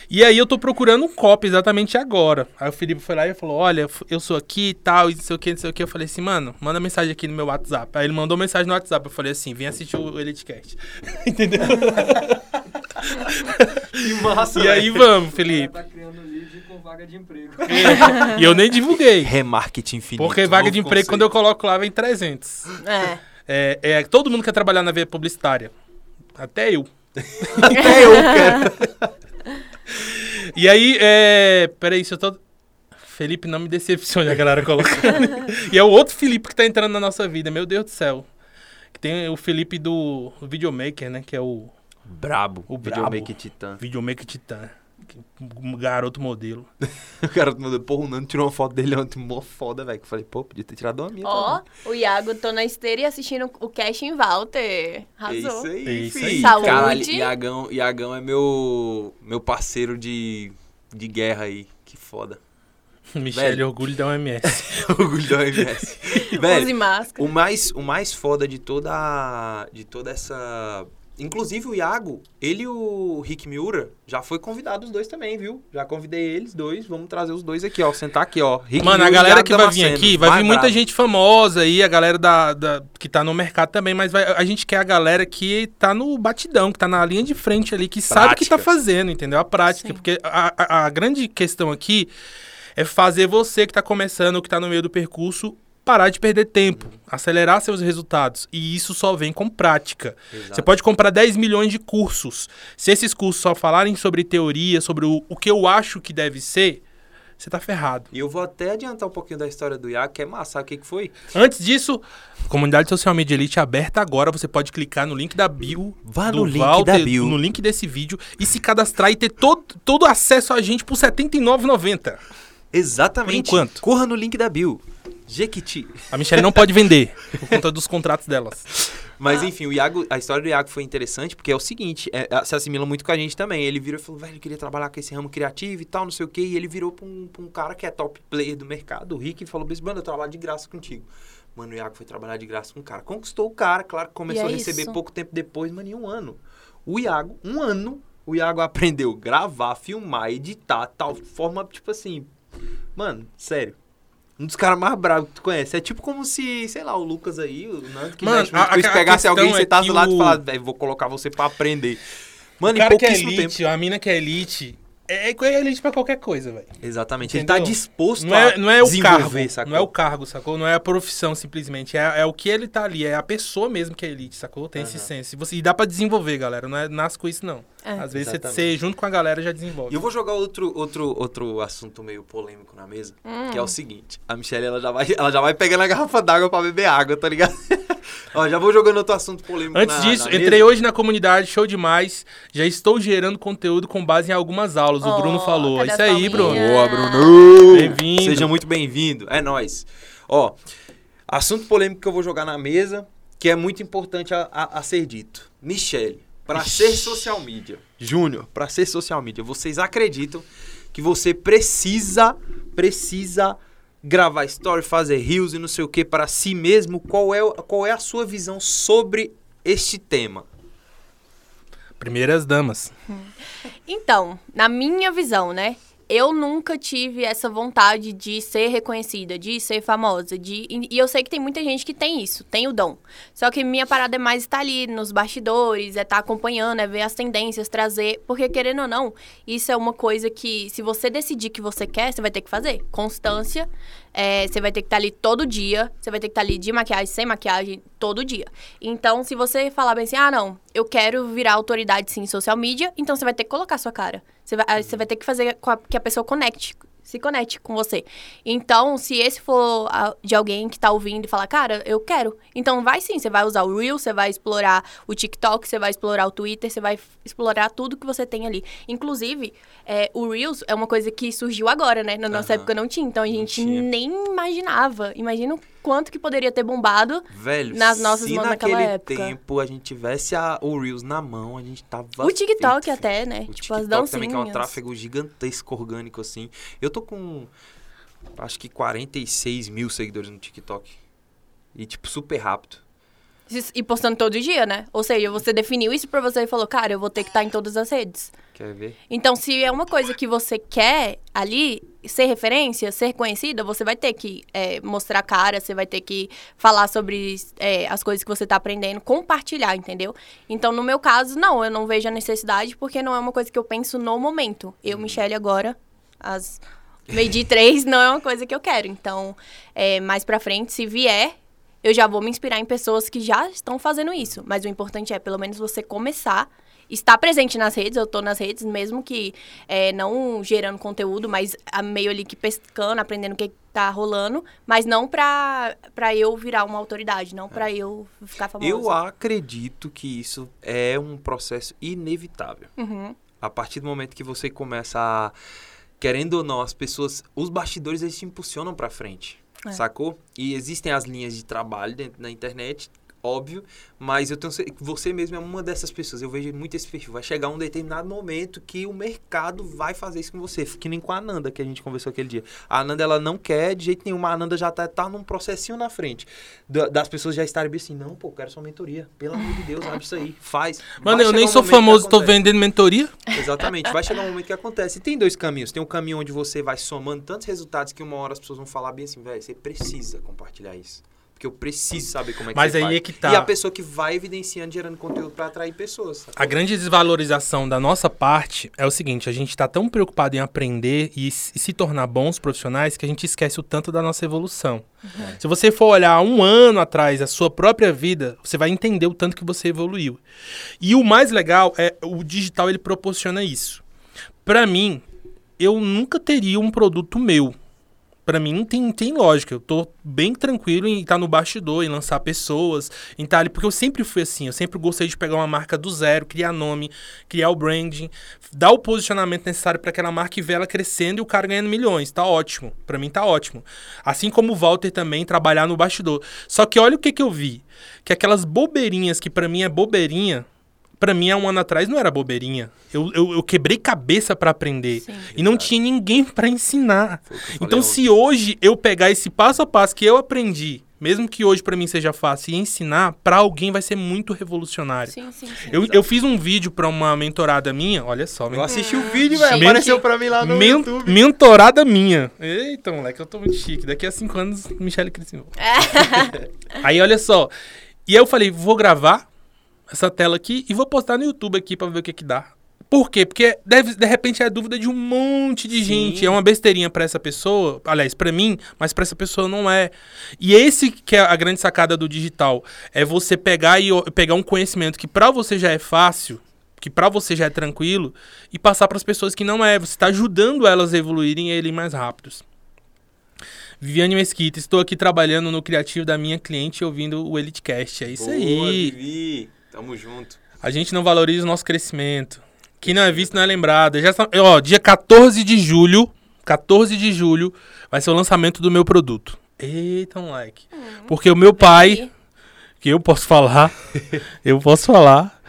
E aí eu tô procurando um copy exatamente agora. Aí o Felipe foi lá e falou, olha, eu sou aqui e tal, e não sei o que, não sei o que. Eu falei assim, mano, manda mensagem aqui no meu WhatsApp. Aí ele mandou mensagem no WhatsApp. Eu falei assim, vem assistir o EliteCast. Entendeu? Que massa, e aí velho. vamos, Felipe. Tá criando lead com vaga de emprego. E eu nem divulguei. Remarketing infinito. Porque vaga de emprego, quando eu coloco lá, vem 300. É. É, é, todo mundo quer trabalhar na veia publicitária. Até eu. Até eu quero. E aí, é. Peraí, se eu tô. Felipe, não me decepcione, a galera colocando. e é o outro Felipe que tá entrando na nossa vida, meu Deus do céu. Que tem o Felipe do Videomaker, né? Que é o Brabo. O O brabo. Videomaker Titã. Videomaker Titã. Um garoto modelo. O cara mandou, porra, o Nando tirou uma foto dele ontem, mó foda, velho. Que eu falei, pô, podia ter tirado uma minha. Ó, também. o Iago, tô na esteira e assistindo o Cash em Walter. É Arrasou. isso aí, É isso aí. Saúde. Caralho, Iagão, Iagão é meu, meu parceiro de, de guerra aí. Que foda. Michele, Velho. orgulho da OMS. Orgulho da OMS. Use Velho, máscara. o mais, o mais foda de toda, de toda essa... Inclusive o Iago, ele e o Rick Miura já foi convidado os dois também, viu? Já convidei eles dois, vamos trazer os dois aqui, ó. Sentar aqui, ó. Rick Mano, a Miura e galera que vai vir aqui, vai mais vir muita brabo. gente famosa aí, a galera da, da- que tá no mercado também, mas vai- a gente quer a galera que tá no batidão, que tá na linha de frente ali, que sabe o que tá Prática. fazendo, entendeu? A prática. Sim. Porque a, a- a grande questão aqui é fazer você que tá começando, que tá no meio do percurso, parar de perder tempo, acelerar seus resultados. E isso só vem com prática. Exato. Você pode comprar 10 milhões de cursos. Se esses cursos só falarem sobre teoria, sobre o, o que eu acho que deve ser, você tá ferrado. E eu vou até adiantar um pouquinho da história do Iago, que é massa. O que, que foi? Antes disso, comunidade social media elite aberta agora. Você pode clicar no link da bio. Vá no link Walter, da bio. No link desse vídeo e se cadastrar e ter todo, todo acesso a gente por R$ 79,90. Exatamente. Por enquanto. Corra no link da Bill. Jequiti. A Michelle não pode vender por conta dos contratos delas. Mas enfim, o Iago, a história do Iago foi interessante porque é o seguinte, é, se assimila muito com a gente também. Ele virou e falou, velho, eu queria trabalhar com esse ramo criativo e tal, não sei o quê. E ele virou pra um, pra um cara que é top player do mercado, o Rick, e falou, mano, eu trabalho de graça contigo. Mano, o Iago foi trabalhar de graça com o cara. Conquistou o cara, claro, que começou é a receber isso. pouco tempo depois, mano, em um ano. O Iago, um ano, o Iago aprendeu gravar, filmar, editar, tal forma, tipo assim. Mano, sério. Um dos caras mais bravos que tu conhece. É tipo como se, sei lá, o Lucas aí, o Nando, que Mano, a- a pegasse alguém, é você tá do lado e o- falar, velho, vou colocar você pra aprender. Mano, O em cara que é elite, tempo. a mina que é elite, é, é elite pra qualquer coisa, velho. Exatamente. Ele Entendeu? tá disposto Não é, a não é o desenvolver, cargo, sacou? não é o cargo, sacou? Não é a profissão simplesmente, é, é o que ele tá ali, é a pessoa mesmo que é elite, sacou? Tem esse Aham. senso. E, você, e dá pra desenvolver, galera, não é nasce com isso não. É. Às vezes você, Exatamente. você junto com a galera já desenvolve. E eu vou jogar outro, outro, outro assunto meio polêmico na mesa, Hum. que é o seguinte. A Michelle, ela já vai, ela já vai pegando a garrafa d'água pra beber água, tá ligado? Ó, já vou jogando outro assunto polêmico Antes na- disso, na entrei mesa. hoje na comunidade, show demais. Já estou gerando conteúdo com base em algumas aulas, o Oh, Bruno falou. cadê Isso aí, Bruno. Boa, Bruno! Bem-vindo. Seja muito bem-vindo. É nóis. Ó, assunto polêmico que eu vou jogar na mesa, que é muito importante a, a- a ser dito. Michele, para ser social media, Júnior, para ser social media, vocês acreditam que você precisa, precisa gravar story, fazer reels e não sei o que para si mesmo? Qual é, qual é a sua visão sobre este tema? Primeiras damas. Então, na minha visão, né? Eu nunca tive essa vontade de ser reconhecida, de ser famosa, de e eu sei que tem muita gente que tem isso, tem o dom. Só que minha parada é mais estar ali nos bastidores, é estar acompanhando, é ver as tendências, trazer, porque querendo ou não, isso é uma coisa que se você decidir que você quer, você vai ter que fazer. Constância, é, você vai ter que estar ali todo dia, você vai ter que estar ali de maquiagem, sem maquiagem, todo dia. Então, se você falar bem assim, ah, não, eu quero virar autoridade sim em social media, então você vai ter que colocar sua cara. Você vai, você vai ter que fazer que a pessoa conecte, se conecte com você. Então, se esse for de alguém que tá ouvindo e falar, cara, eu quero. Então, vai sim, você vai usar o Reel, você vai explorar o TikTok, você vai explorar o Twitter, você vai explorar tudo que você tem ali. Inclusive, é, o Reels é uma coisa que surgiu agora, né? Na nossa Aham. época não tinha, então a gente nem imaginava. Imagina o quanto que poderia ter bombado. Velho, Nas nossas se mãos naquela naquele época. tempo a gente tivesse a, o Reels na mão, a gente tava o TikTok feito, até, né? O tipo, as TikTok dancinhas. também, que é um tráfego gigantesco, orgânico, assim. Eu tô com, acho que 46 mil seguidores no TikTok. E, tipo, super rápido. E postando todo dia, né? Ou seja, você definiu isso pra você e falou, cara, eu vou ter que estar em todas as redes. Quer ver? Então, se é uma coisa que você quer ali, ser referência, ser conhecida, você vai ter que é, mostrar a cara, você vai ter que falar sobre é, as coisas que você tá aprendendo, compartilhar, entendeu? Então, no meu caso, não, eu não vejo a necessidade, porque não é uma coisa que eu penso no momento. Eu, Michelle, agora, às meio de três, não é uma coisa que eu quero. Então, é, mais pra frente, se vier, eu já vou me inspirar em pessoas que já estão fazendo isso. Mas o importante é, pelo menos, você começar, estar presente nas redes. Eu tô nas redes, mesmo que é, não gerando conteúdo, mas a meio ali que pescando, aprendendo o que tá rolando. Mas não pra, pra eu virar uma autoridade, não pra eu ficar famosa. Eu acredito que isso é um processo inevitável. Uhum. A partir do momento que você começa a. Querendo ou não, as pessoas. Os bastidores eles te impulsionam pra frente. É. Sacou? E existem as linhas de trabalho dentro da internet, óbvio, mas eu tenho você mesmo é uma dessas pessoas. Eu vejo muito esse perfil. Vai chegar um determinado momento que o mercado vai fazer isso com você. Que nem com a Ananda que a gente conversou aquele dia. A Ananda ela não quer de jeito nenhum. A Ananda já tá, tá num processinho na frente. Da- das pessoas já estarem bem assim, não, pô, quero sua mentoria. Pelo amor de Deus, abre isso aí. Faz. Mano, Vai eu nem um sou famoso, tô vendendo mentoria. Exatamente. Vai chegar um momento que acontece. E tem dois caminhos. Tem um caminho onde você vai somando tantos resultados que uma hora as pessoas vão falar bem assim, velho, você precisa compartilhar isso. Porque eu preciso saber como é que Mas você aí faz. é que tá. E a pessoa que vai evidenciando, gerando conteúdo pra atrair pessoas. sacou? A grande desvalorização da nossa parte é o seguinte: a gente tá tão preocupado em aprender e, e se tornar bons profissionais que a gente esquece o tanto da nossa evolução. Se você for olhar um ano atrás a sua própria vida, você vai entender o tanto que você evoluiu. E o mais legal é o digital ele proporciona isso. Pra mim, eu nunca teria um produto meu. Pra mim tem, tem lógica. Eu tô bem tranquilo em estar no bastidor, em lançar pessoas, em estar ali. Porque eu sempre fui assim. Eu sempre gostei de pegar uma marca do zero, criar nome, criar o branding, dar o posicionamento necessário para aquela marca e ver ela crescendo e o cara ganhando milhões. Tá ótimo. Pra mim tá ótimo. Assim como o Walter também trabalhar no bastidor. Só que olha o que, que eu vi. Que aquelas bobeirinhas que pra mim é bobeirinha. Pra mim, há um ano atrás, não era bobeirinha. Eu, eu, eu quebrei cabeça pra aprender. Sim. E não tinha ninguém pra ensinar. Então, se hoje eu pegar esse passo a passo que eu aprendi, mesmo que hoje pra mim seja fácil, e ensinar, pra alguém vai ser muito revolucionário. Sim, sim, sim. Eu, eu fiz um vídeo pra uma mentorada minha, olha só, Eu men- assisti o vídeo, velho. Apareceu pra mim lá no men- YouTube. mentorada minha. Eita, moleque, eu tô muito chique. Daqui a cinco anos, Michelle cresceu. Aí, olha só. E aí eu falei, vou gravar essa tela aqui e vou postar no YouTube aqui pra ver o que que dá. Por quê? Porque deve, de repente é a dúvida de um monte de Sim. gente. É uma besteirinha pra essa pessoa, aliás, pra mim, mas pra essa pessoa não é. E esse que é a grande sacada do digital, é você pegar e pegar um conhecimento que pra você já é fácil, que pra você já é tranquilo e passar pras pessoas que não é. Você tá ajudando elas a evoluírem e a irem mais rápidos. Viviane Mesquita, estou aqui trabalhando no criativo da minha cliente ouvindo o EliteCast. É isso Boa, aí. Vivi. Tamo junto. A gente não valoriza o nosso crescimento. Quem não é visto não é lembrado. Já ó, dia 14 de julho, 14 de julho, vai ser o lançamento do meu produto. Eita, moleque. Porque o meu pai, que eu posso falar, eu posso falar,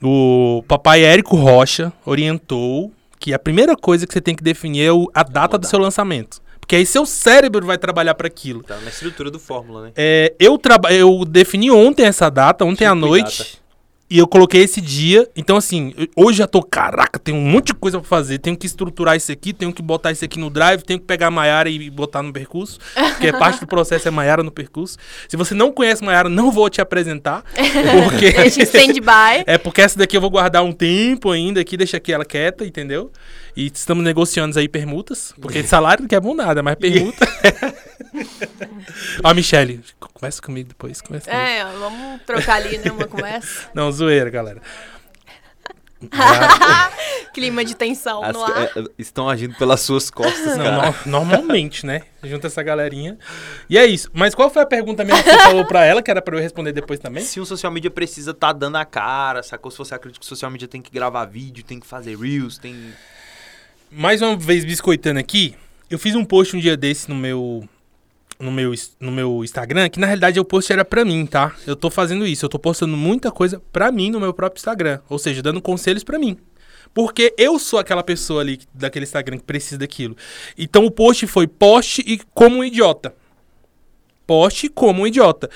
o papai Érico Rocha orientou que a primeira coisa que você tem que definir é o- a data do seu lançamento. Porque aí seu cérebro vai trabalhar para aquilo. Tá na estrutura do Fórmula, né? É, eu, eu defini ontem essa data, ontem à Tipo noite. data. E eu coloquei esse dia. Então, assim, hoje já tô, caraca, tem um monte de coisa pra fazer. Tenho que estruturar isso aqui, tenho que botar isso aqui no drive, tenho que pegar a Maiara e botar no percurso. Porque parte do processo é Maiara no percurso. Se você não conhece Maiara, não vou te apresentar. Porque. Deixa em stand-by. É porque essa daqui eu vou guardar um tempo ainda aqui, deixa aqui ela quieta, entendeu? E estamos negociando aí permutas, porque salário não quer bom nada, mas permuta. Ó, Michele, conversa comigo depois, conversa comigo. É, vamos trocar ali, né, uma conversa. Não, zoeira, galera. Clima de tensão As- no ar. é, é, estão agindo pelas suas costas, Não, cara. no- normalmente, né? Junta essa galerinha. E é isso. Mas qual foi a pergunta mesmo que você falou pra ela, que era pra eu responder depois também? Se um social media precisa tá dando a cara, sacou? Se você acredita que o social media tem que gravar vídeo, tem que fazer reels, tem... Mais uma vez biscoitando aqui, eu fiz um post um dia desse no meu no meu no meu Instagram, que na realidade o post era pra mim, tá? Eu tô fazendo isso, eu tô postando muita coisa pra mim no meu próprio Instagram, ou seja, dando conselhos pra mim. Porque eu sou aquela pessoa ali daquele Instagram que precisa daquilo. Então o post foi poste e como um idiota. Poste como um idiota.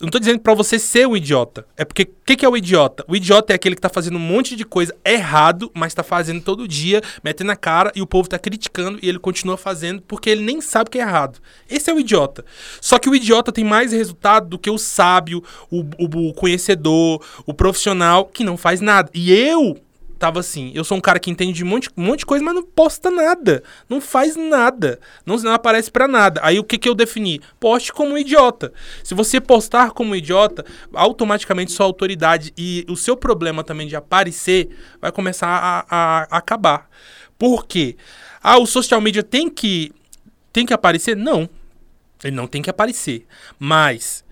Não tô dizendo pra você ser um idiota. É porque, o que, que é o idiota? O idiota é aquele que tá fazendo um monte de coisa errado, mas tá fazendo todo dia, metendo a cara, e o povo tá criticando, e ele continua fazendo porque ele nem sabe que é errado. Esse é o idiota. Só que o idiota tem mais resultado do que o sábio, o, o, o conhecedor, o profissional, que não faz nada. E eu tava assim, eu sou um cara que entende de um monte, um monte de coisa, mas não posta nada. Não faz nada. Não, não aparece pra nada. Aí o que, que eu defini? Poste como um idiota. Se você postar como um idiota, automaticamente sua autoridade e o seu problema também de aparecer vai começar a, a, a acabar. Por quê? Ah, o social media tem que, tem que aparecer? Não. Ele não tem que aparecer. Mas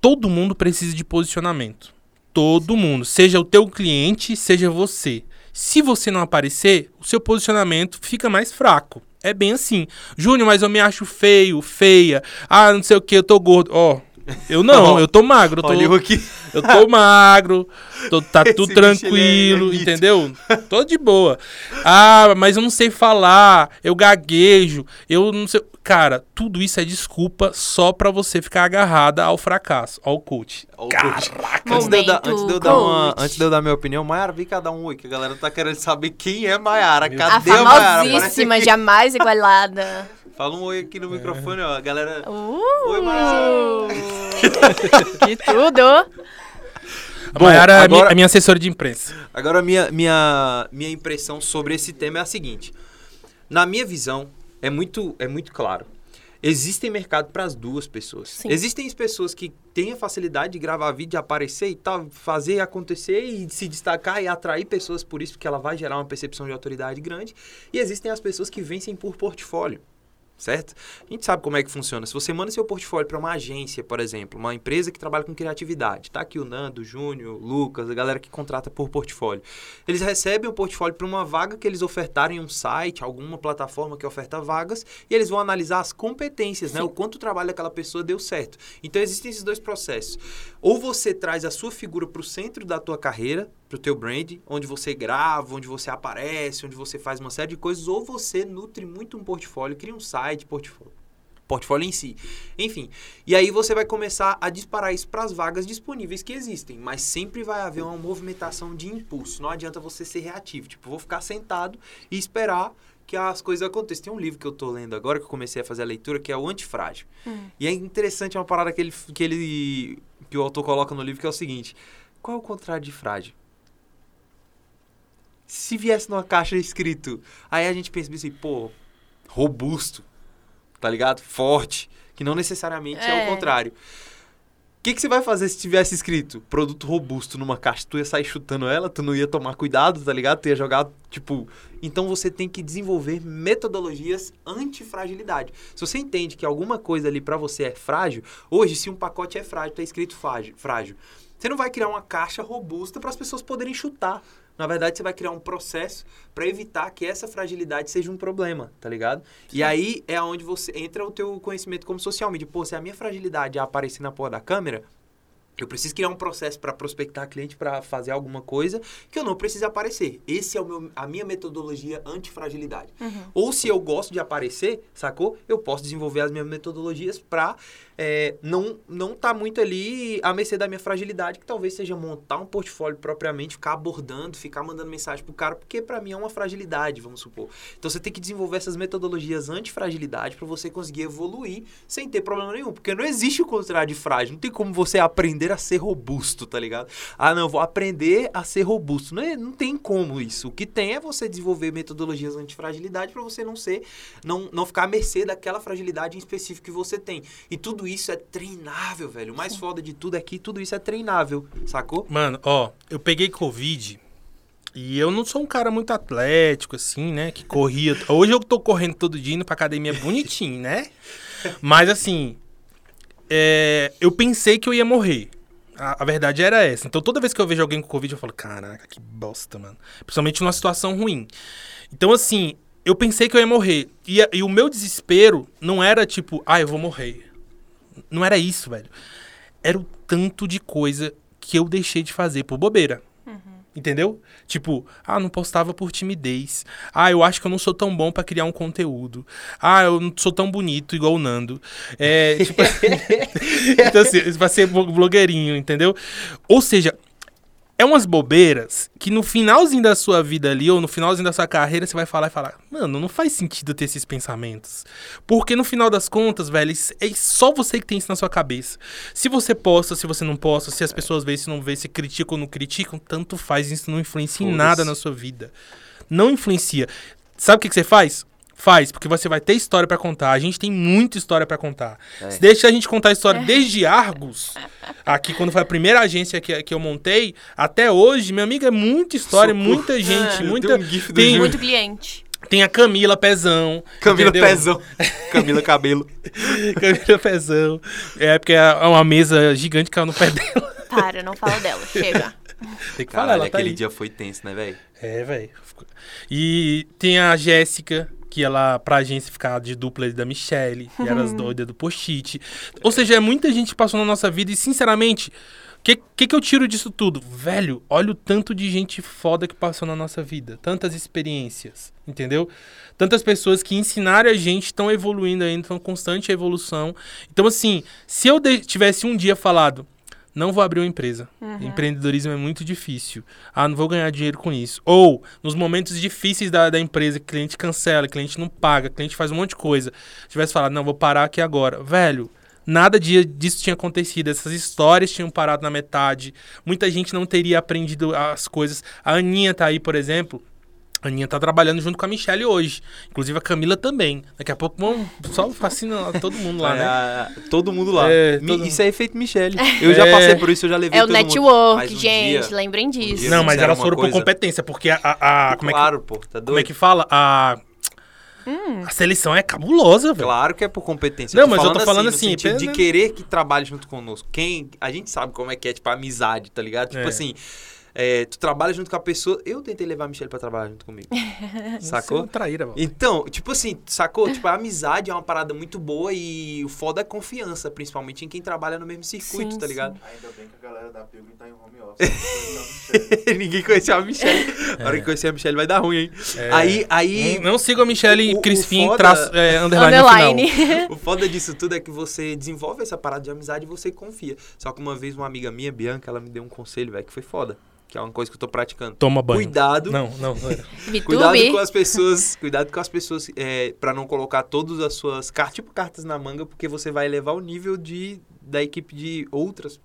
todo mundo precisa de posicionamento. Todo mundo. Seja o teu cliente, seja você. Se você não aparecer, o seu posicionamento fica mais fraco. É bem assim. Júnior, mas eu me acho feio, feia. Ah, não sei o que, eu tô gordo. Ó, eu não, eu tô magro. Eu tô, Olha eu aqui. eu tô magro, tô- tá Esse tudo é- tranquilo, é entendeu? Tô de boa. Ah, mas eu não sei falar, eu gaguejo, eu não sei. Cara, tudo isso é desculpa só pra você ficar agarrada ao fracasso, ao coach. Ó, o coach. Antes de, eu dar, antes, de eu dar uma, antes de eu dar minha opinião, Mayara, vem cá dar um oi, que a galera tá querendo saber quem é Mayara. A Cadê a, Mayara? Aparece famosíssima, jamais igualada. Fala um oi aqui no microfone, ó. A galera. Uh, Oi, Mayara. que tudo! A Bom, Mayara é a minha- agora- a minha assessora de imprensa. Agora, minha, minha, minha impressão sobre esse tema é a seguinte. Na minha visão, é muito, é muito claro. Existem mercado para as duas pessoas. Sim. Existem as pessoas que têm a facilidade de gravar vídeo, de aparecer e tal, fazer acontecer e se destacar e atrair pessoas por isso, porque ela vai gerar uma percepção de autoridade grande. E existem as pessoas que vencem por portfólio. Certo? A gente sabe como é que funciona. Se você manda seu portfólio para uma agência, por exemplo, uma empresa que trabalha com criatividade, tá aqui o Nando, o Júnior, o Lucas, a galera que contrata por portfólio. Eles recebem o portfólio para uma vaga que eles ofertaram em um site, alguma plataforma que oferta vagas, e eles vão analisar as competências, né? O quanto o trabalho daquela pessoa deu certo. Então existem esses dois processos. Ou você traz a sua figura para o centro da tua carreira, para o teu brand, onde você grava, onde você aparece, onde você faz uma série de coisas, ou você nutre muito um portfólio, cria um site, portfólio portfólio em si. Enfim, e aí você vai começar a disparar isso para as vagas disponíveis que existem, mas sempre vai haver uma movimentação de impulso. Não adianta você ser reativo, tipo, vou ficar sentado e esperar que as coisas aconteçam. Tem um livro que eu tô lendo agora que eu comecei a fazer a leitura que é o Antifrágil. E é interessante é uma parada que ele que ele que o autor coloca no livro que é o seguinte: qual é o contrário de frágil? Se viesse numa caixa escrito, aí a gente pensa assim, pô, robusto, tá ligado? Forte, que não necessariamente é, É. o contrário. O que, que você vai fazer se tivesse escrito produto robusto numa caixa? Tu ia sair chutando ela, tu não ia tomar cuidado, tá ligado? Tu ia jogar, tipo. Então você tem que desenvolver metodologias antifragilidade. Se você entende que alguma coisa ali pra você é frágil, hoje, se um pacote é frágil, tá escrito frágil, frágil você não vai criar uma caixa robusta para as pessoas poderem chutar. Na verdade, você vai criar um processo para evitar que essa fragilidade seja um problema, tá ligado? E aí é onde você entra o teu conhecimento como social media. Pô, se a minha fragilidade é aparecer na porra da câmera, eu preciso criar um processo para prospectar cliente para fazer alguma coisa que eu não preciso aparecer. Esse é o meu, a minha metodologia antifragilidade. Ou se eu gosto de aparecer, sacou? Eu posso desenvolver as minhas metodologias para não não tá muito ali à mercê da minha fragilidade, que talvez seja montar um portfólio propriamente, ficar abordando, ficar mandando mensagem pro cara, porque para mim é uma fragilidade, vamos supor. Então você tem que desenvolver essas metodologias antifragilidade para você conseguir evoluir sem ter problema nenhum, porque não existe o contrário de frágil, não tem como você aprender a ser robusto, tá ligado? Ah, não, vou aprender a ser robusto. Não, é, não tem como isso. O que tem é você desenvolver metodologias antifragilidade para você não ser, não, não ficar à mercê daquela fragilidade em específico que você tem. E tudo isso é treinável, velho. O mais foda de tudo é que tudo isso é treinável, sacou? Mano, ó, eu peguei Covid e eu não sou um cara muito atlético, assim, né? Que corria. Hoje eu tô correndo todo dia indo pra academia bonitinho, né? Mas assim, é, eu pensei que eu ia morrer. A, a verdade era essa. Então toda vez que eu vejo alguém com Covid, eu falo, caraca, que bosta, mano. Principalmente numa situação ruim. Então, assim, eu pensei que eu ia morrer. E, e o meu desespero não era tipo, ah, eu vou morrer. Não era isso, velho. Era o tanto de coisa que eu deixei de fazer por bobeira. Entendeu? Tipo, ah, não postava por timidez. Ah, eu acho que eu não sou tão bom pra criar um conteúdo. Ah, eu não sou tão bonito igual o Nando. É, tipo, então assim, pra ser blo- blogueirinho, entendeu? Ou seja, é umas bobeiras que no finalzinho da sua vida ali, ou no finalzinho da sua carreira, você vai falar e falar, mano, não faz sentido ter esses pensamentos. Porque no final das contas, velho, é só você que tem isso na sua cabeça. Se você posta, se você não posta, se as pessoas veem, se não veem, se criticam ou não criticam, tanto faz, isso não influencia em nada na sua vida. Não influencia. Sabe o que, que você faz? Faz, porque você vai ter história pra contar. A gente tem muita história pra contar. É. Se deixa a gente contar a história desde Argos, aqui quando foi a primeira agência que, que eu montei, até hoje, minha amiga, é muita história, Socorro. muita gente, Eu muita. um tem. Muito cliente. tem a Camila Pezão. Camila entendeu? Pezão. Camila Cabelo. Camila Pezão. É porque é uma mesa gigante que caiu no pé dela. Para, não fala dela. Chega. Tem que falar, Caralho, ela tá aquele aí. dia foi tenso, né, velho? É, velho. E tem a Jéssica, que ela, pra agência, ficava de dupla da Michelle, e era as doidas do post-it. Ou seja, é muita gente que passou na nossa vida e, sinceramente, o que, que, que eu tiro disso tudo? Velho, olha o tanto de gente foda que passou na nossa vida. Tantas experiências, entendeu? Tantas pessoas que ensinaram a gente, estão evoluindo ainda, estão constante evolução. Então, assim, se eu tivesse um dia falado, não vou abrir uma empresa. Empreendedorismo é muito difícil. Ah, não vou ganhar dinheiro com isso. Ou, nos momentos difíceis da, da empresa, cliente cancela, cliente não paga, cliente faz um monte de coisa. Tivesse falado, não, vou parar aqui agora. Velho, nada disso tinha acontecido. Essas histórias tinham parado na metade. Muita gente não teria aprendido as coisas. A Aninha tá aí, por exemplo. A Aninha tá trabalhando junto com a Michelle hoje. Inclusive a Camila também. Daqui a pouco vamos só fascina todo mundo lá, né? Todo mundo lá. É, Mi- todo- Isso é efeito Michele. Eu já É. passei por isso, eu já levei É o todo mundo. network, um gente. dia- lembrem disso. dia- Não, mas elas foram por coisa- competência, porque a. a- a- como, é que, claro, pô, tá doido? como é que fala? A. A seleção é cabulosa, velho. Claro que é por competência. Não, mas eu tô falando assim, sentido de pena- querer que trabalhe junto conosco. Quem. A gente sabe como é que é, tipo, a amizade, tá ligado? Tipo É. assim. É, tu trabalha junto com a pessoa. Eu tentei levar a Michelle pra trabalhar junto comigo. Você é Sacou? uma traíra, velho. Então, tipo assim, sacou? Tipo, a amizade é uma parada muito boa e o foda é confiança, principalmente em quem trabalha no mesmo circuito, Sim, tá sim. ligado? Ainda bem que a galera da Pilgrim tá em home office. Ninguém conheceu a Michelle. A hora que conhecer a Michelle vai dar ruim, hein? É. Aí, aí. Não, não sigam a Michelle o- o Crispim, foda- traço, é, underline, no Underline. final. O foda disso tudo é que você desenvolve essa parada de amizade e você confia. Só que uma vez uma amiga minha, Bianca, ela me deu um conselho, velho, que foi foda. Que é uma coisa que eu tô praticando. Toma banho. Cuidado. Não, não. não era. Cuidado com as pessoas, cuidado com as pessoas é, para não colocar todas as suas cartas, tipo cartas na manga, porque você vai elevar o nível de da equipe de outras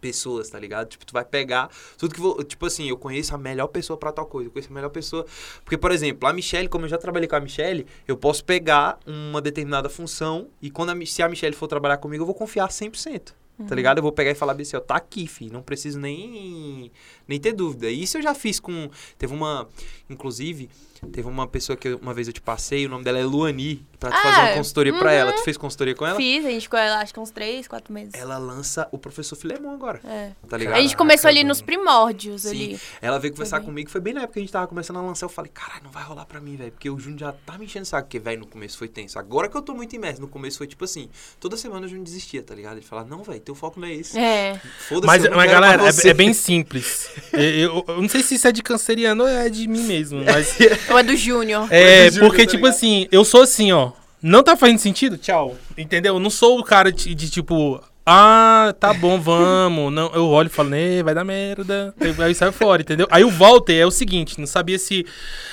pessoas, tá ligado? Tipo, tu vai pegar tudo que vou, tipo assim, eu conheço a melhor pessoa pra tal coisa, eu conheço a melhor pessoa, porque por exemplo, a Michelle, como eu já trabalhei com a Michelle, eu posso pegar uma determinada função e quando a, se a Michelle for trabalhar comigo, eu vou confiar 100%. Tá ligado? Eu vou pegar e falar assim, ó, tá aqui, fi, não preciso nem nem ter dúvida. Isso eu já fiz com teve uma, inclusive, teve uma pessoa que eu- uma vez eu te passei, o nome dela é Luani, pra Ah, fazer uma consultoria pra uhum. ela. Tu fez consultoria com ela? Fiz, a gente ficou lá, acho que uns três, quatro meses. Ela lança o professor Filemon agora, É. tá ligado? A gente começou ali nos primórdios Sim. ali. Ela veio conversar bem. comigo, foi bem na época que a gente tava começando a lançar. Eu falei, caralho, não vai rolar pra mim, velho. Porque o Júnior já tá me enchendo saco. Porque, velho, no começo foi tenso. Agora que eu tô muito imerso, no começo foi tipo assim: toda semana o Júnior desistia, tá ligado? Ele falava, não, velho, teu foco não é esse. É. Foda-se, Mas, mas galera, é, você." é bem simples. eu, eu- eu não sei se isso é de canceriano ou é de mim mesmo, mas. Ou é do Júnior. É, do Júnior, porque, tá tipo ligado? assim, eu sou assim, ó. Não tá fazendo sentido? Tchau. Entendeu? Eu não sou o cara de, de, tipo. Ah, tá bom, vamos. Não, eu olho e falo, né, vai dar merda. Aí- sai fora, entendeu? Aí o Walter é o seguinte, não sabia se.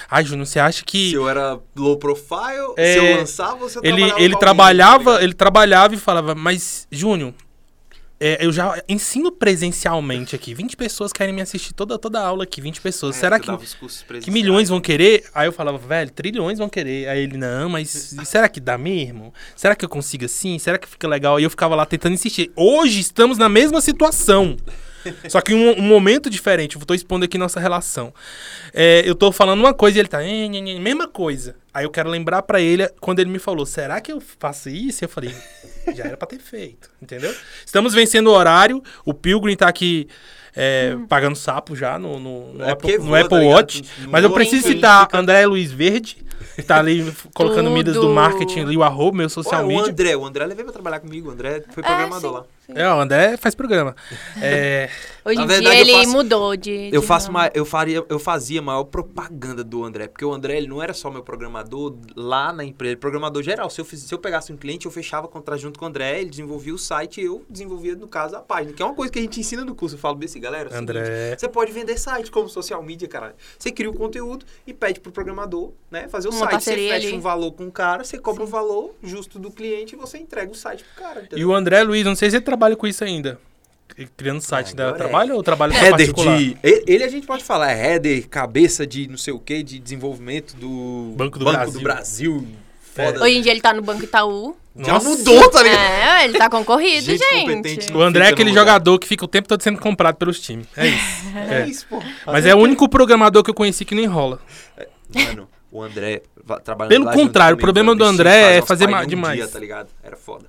Ai, Júnior, você acha que. Se eu era low profile, É, se eu lançava ou se eu ele, trabalhava ele trabalhava, tá ligado? ele trabalhava e falava, mas, Júnior, é, eu já ensino presencialmente aqui. 20 pessoas querem me assistir toda, toda a aula aqui, 20 pessoas. É, Será que, que milhões vão querer? Aí eu falava, velho, trilhões vão querer. Aí ele, não, mas será que dá mesmo? Será que eu consigo assim? Será que fica legal? Aí eu ficava lá tentando insistir. Hoje estamos na mesma situação. Só que em um, um momento diferente. Eu tô expondo aqui nossa relação. É, eu tô falando uma coisa e ele tá. Mesma coisa. Aí eu quero lembrar pra ele quando ele me falou: será que eu faço isso? Eu falei: já era pra ter feito. Entendeu? Estamos vencendo o horário. O Pilgrim tá aqui. é, pagando sapo já no, no, no É Apple, no voa, Apple tá? Watch. Mas eu preciso citar fica- André Luiz Verde, que tá ali colocando mídias do Tudo. marketing ali, o arroba, meu social Ué, o media. André, o André levei pra trabalhar comigo, o André foi É, programador sim, lá. Sim. É, o André faz programa. É, Hoje em verdade, dia eu ele faço- mudou de. Eu de faço ramo. ma- eu faria, eu fazia maior propaganda do André, porque o André ele não era só meu programador lá na empresa, ele é programador geral. Se eu, fiz- se eu pegasse um cliente, eu fechava contrato junto com o André, ele desenvolvia o site e eu desenvolvia, no caso, a página, que é uma coisa que a gente ensina no curso. Eu falo bem assim, galera, é o seguinte, André. você pode vender site como social media, caralho. Você cria o conteúdo e pede pro programador, né, fazer o Uma site. Você fecha ali. um valor com o cara, você cobra o valor justo do cliente e você entrega o site pro cara. E entendeu? o André Luiz, não sei se ele trabalha com isso ainda. Criando site Ah, da é. trabalho ou trabalha com Header particular? de. Ele a gente pode falar, é header, cabeça de não sei o que, de desenvolvimento do Banco do Banco Brasil. do Brasil. Foda. Hoje em dia ele tá no Banco Itaú. Já Nossa. mudou, tá ligado? É, ele tá concorrido, Gente gente. competente. O André é aquele jogador que fica o tempo todo sendo comprado pelos times. É isso. É, É. isso, pô. Mas é o único programador que eu conheci que não enrola. Mano, o André trabalhando Pelo contrário, o problema do André é fazer ma- um demais. dia, tá ligado? Era foda.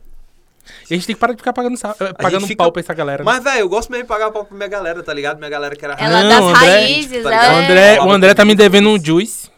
E a gente tem que parar de ficar pagando, pagando fica- pau pra essa galera. né? Mas, velho, eu gosto mesmo de pagar pau pra minha galera, tá ligado? Minha galera que era Ela Não, das o André- raízes, tá ligado? O é- André, o André tá me devendo um juice.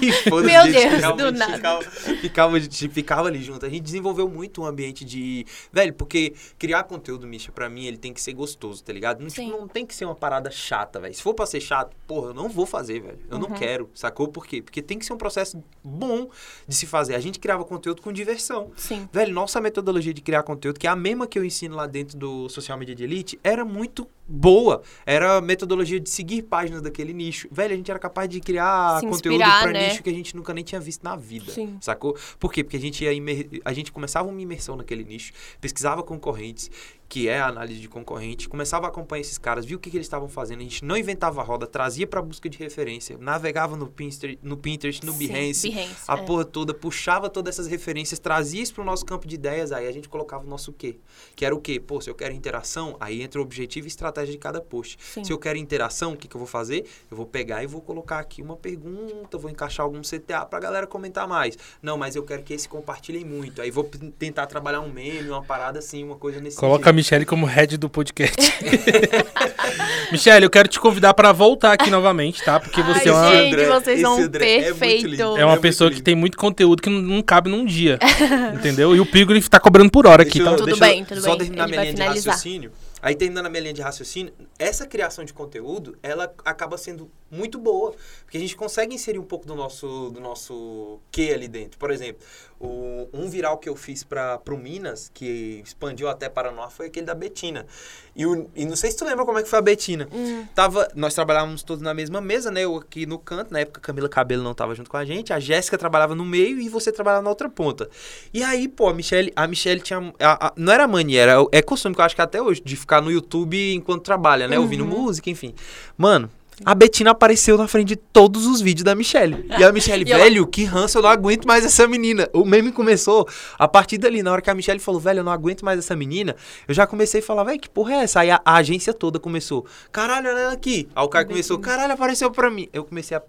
E Meu gente Deus, do nada. Ficava, ficava, gente ficava ali junto. A gente desenvolveu muito um ambiente de. Velho, porque criar conteúdo, Misha, pra mim, ele tem que ser gostoso, tá ligado? Não, tipo, não tem que ser uma parada chata, velho. Se for pra ser chato, porra, eu não vou fazer, velho. Eu Uhum. não quero, sacou? Por quê? Porque tem que ser um processo bom de se fazer. A gente criava conteúdo com diversão. Sim. Velho, nossa metodologia de criar conteúdo, que é a mesma que eu ensino lá dentro do Social Media de Elite, era muito boa. Era a metodologia de seguir páginas daquele nicho. Velho, a gente era capaz de criar conteúdo pra né? nicho que a gente nunca nem tinha visto na vida. Sim. Sacou? Por quê? Porque a gente ia imer... a gente começava uma imersão naquele nicho, pesquisava concorrentes, que é a análise de concorrente, começava a acompanhar esses caras, viu o que, que eles estavam fazendo, a gente não inventava a roda, trazia pra busca de referência, navegava no Pinterest, no, Pinterest, no Sim, Behance, Behance, a é. porra toda, puxava todas essas referências, trazia isso pro nosso campo de ideias, aí a gente colocava o nosso quê? Que era o quê? Pô, se eu quero interação, aí entra o objetivo e estratégia de cada post. Sim. Se eu quero interação, o que, que eu vou fazer? Eu vou pegar e vou colocar aqui uma pergunta, vou encaixar algum CTA pra galera comentar mais. Não, mas eu quero que esse compartilhem muito. Aí vou tentar trabalhar um meme, uma parada assim, uma coisa nesse Coloca a sentido. Michelle como head do podcast. Michelle, eu quero te convidar pra voltar aqui novamente, tá? Porque você Ai, é uma, gente, André, vocês são é perfeitos. lindo. é uma É pessoa que tem muito conteúdo que não, não cabe num dia. entendeu? E o ele tá cobrando por hora aqui, Deixa tá? eu- Tudo deixa bem, tudo só bem. terminar Ele minha vai linha de finalizar. raciocínio. Aí, terminando a minha linha de raciocínio, essa criação de conteúdo, ela acaba sendo muito boa. Porque a gente consegue inserir um pouco do nosso, do nosso que ali dentro. Por exemplo, o, um viral que eu fiz para pro Minas, que expandiu até Paraná, foi aquele da Betina. E, o- e não sei se tu lembra como é que foi a Betina. Hum. Tava, nós trabalhávamos todos na mesma mesa, né? Eu aqui no canto, na época Camila Cabelo não tava junto com a gente, a Jéssica trabalhava no meio e você trabalhava na outra ponta. E aí, pô, a Michelle, a Michelle tinha. a- a- não era mania, era, é costume que eu acho que até hoje, de ficar no YouTube enquanto trabalha, né? Ouvindo Uhum. música, enfim. Mano. A Betina apareceu na frente de todos os vídeos da Michelle. E a Michelle, E ela- velho, que ranço, eu não aguento mais essa menina. O meme começou a partir dali, na hora que a Michelle falou, velho, eu não aguento mais essa menina, eu já comecei a falar, velho, que porra é essa? Aí a, a agência toda começou, caralho, olha ela aqui. Aí o cara começou, caralho, apareceu pra mim. Eu comecei a,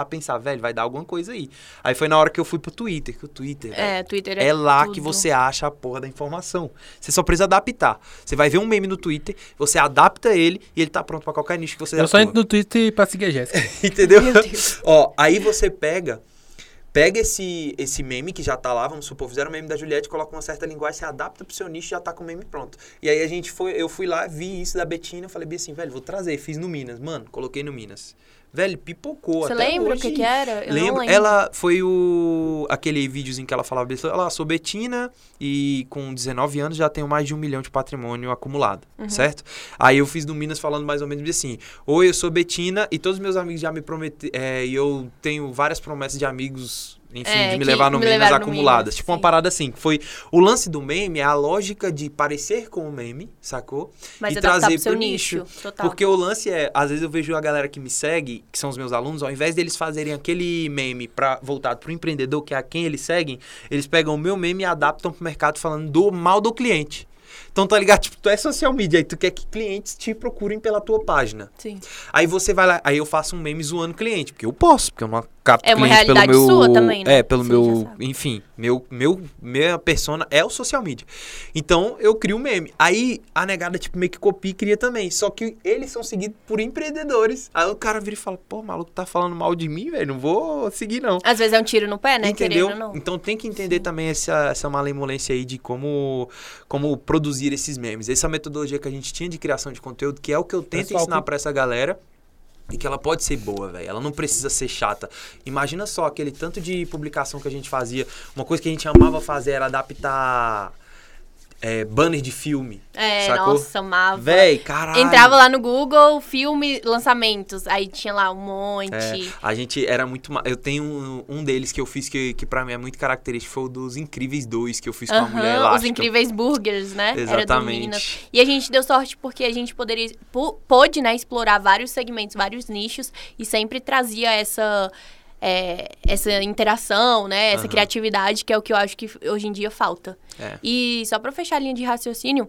a pensar, velho, vai dar alguma coisa aí. Aí foi na hora que eu fui pro Twitter, que o Twitter, velho, É, Twitter é lá que tudo. você acha a porra da informação. Você só precisa adaptar. Você vai ver um meme no Twitter, você adapta ele e ele tá pronto pra qualquer nicho que você Eu só atua. entro no Twitter pra seguir a Jéssica. Entendeu? Meu Deus. Ó, aí você pega, pega esse, esse meme que já tá lá, vamos supor, fizeram o meme da Juliette, coloca uma certa linguagem, você adapta pro seu nicho e já tá com o meme pronto. E aí a gente foi, eu fui lá, vi isso da Betina, eu falei bem assim, velho, vou trazer, fiz no Minas, mano, coloquei no Minas. Velho, pipocou Você lembra o que, que era? Eu lembro. lembro. Ela foi o aquele videozinho que ela falava, ela sou Betina e com 19 anos já tenho mais de um milhão de patrimônio acumulado, Uhum. certo? Aí eu fiz no Minas falando mais ou menos assim, oi, eu sou Betina e todos os meus amigos já me prometeram, e eu tenho várias promessas de amigos, enfim, É, de me levar no me levaram no acumuladas. Minas, tipo uma parada assim, que foi o lance do meme, é a lógica de parecer com o meme, sacou? Mas e trazer pro seu nicho. nicho. Porque o lance é, às vezes eu vejo a galera que me segue, que são os meus alunos, ao invés deles fazerem aquele meme pra, voltado pro empreendedor, que é a quem eles seguem, eles pegam o meu meme e adaptam pro mercado falando do mal do cliente. Então, tá ligado? Tipo, tu é social media, aí tu quer que clientes te procurem pela tua página. Sim. Aí você vai lá, aí eu faço um meme zoando o cliente, porque eu posso, porque eu não, capto É uma cliente pelo realidade meu, sua também, né? É, pelo já meu, enfim, meu, meu, minha persona é o social media. Então, eu crio um meme. Aí, a negada, tipo, meio que copia e cria também. Só que eles são seguidos por empreendedores. Aí o cara vira e fala, pô, o maluco tá falando mal de mim, velho, não vou seguir, não. Às vezes é um tiro no pé, né? Entendeu? Querendo. Então tem que entender também essa, essa malemolência aí de como, como produzir esses memes. Essa metodologia que a gente tinha de criação de conteúdo, que é o que eu tento Pessoal, ensinar que- pra essa galera. E que ela pode ser boa, velho. Ela não precisa ser chata. Imagina só aquele tanto de publicação que a gente fazia. Uma coisa que a gente amava fazer era adaptar é, banner de filme. É, sacou? nossa, amava. Véi, caralho. Entrava lá no Google, filme, lançamentos. Aí tinha lá um monte. É, a gente era muito. ma- Eu tenho um, um deles que eu fiz que, que pra mim é muito característico. Foi o dos Incríveis 2 que eu fiz com a mulher os elástica. incríveis burgers, né? Era do Exatamente. E a gente deu sorte porque a gente poderia, pô- pôde, né, explorar vários segmentos, vários nichos e sempre trazia essa é, essa interação, né, essa Aham. criatividade que é o que eu acho que hoje em dia falta. É. E só pra fechar a linha de raciocínio,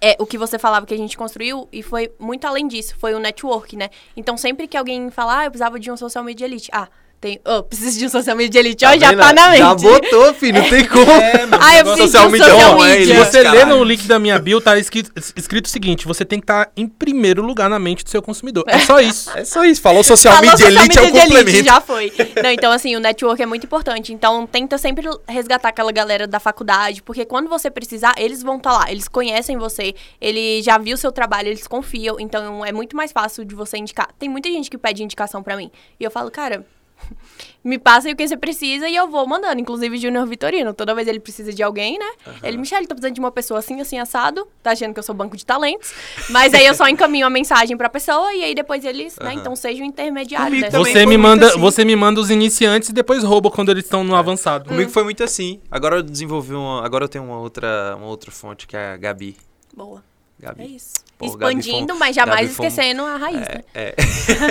é, o que você falava que a gente construiu, e foi muito além disso, foi o network, né? Então, sempre que alguém falar, ah, eu precisava de um social media elite. Ah, tem, oh, preciso de um social media elite. Ó, já vendo? tá na mente. Já botou, filho, não tem como. É, mano, Ah, eu preciso de social um media social é, media. você lê Caralho. no link da minha bio, tá escrito, escrito o seguinte: você tem que estar em primeiro lugar na mente do seu consumidor. É só isso. É só isso. Falou social Falou media social elite é o media de elite, complemento. já foi. Não, então, assim, o network é muito importante. Então, tenta sempre resgatar aquela galera da faculdade, porque quando você precisar, eles vão estar lá. Eles conhecem você, ele já viu o seu trabalho, eles confiam. Então, é muito mais fácil de você indicar. Tem muita gente que pede indicação pra mim. E eu falo, cara, me passa aí o que você precisa e eu vou mandando. Inclusive, Júnior Vitorino, toda vez ele precisa de alguém, né? Ele, Michelle, tô precisando de uma pessoa assim, assim, assado. Tá achando que eu sou banco de talentos. Mas aí eu só encaminho a mensagem pra pessoa e aí depois eles, né? Aham. Então, seja o intermediário Comigo dessa. também Você me, manda, assim. você me manda os iniciantes e depois rouba quando eles estão no avançado. Comigo foi muito assim. Agora eu desenvolvi uma. Agora eu tenho uma outra, uma outra fonte, que é a Gabi. Boa. Gabi. É isso. Pô, Gabi Expandindo, foi um- mas jamais um- esquecendo a raiz, né? É,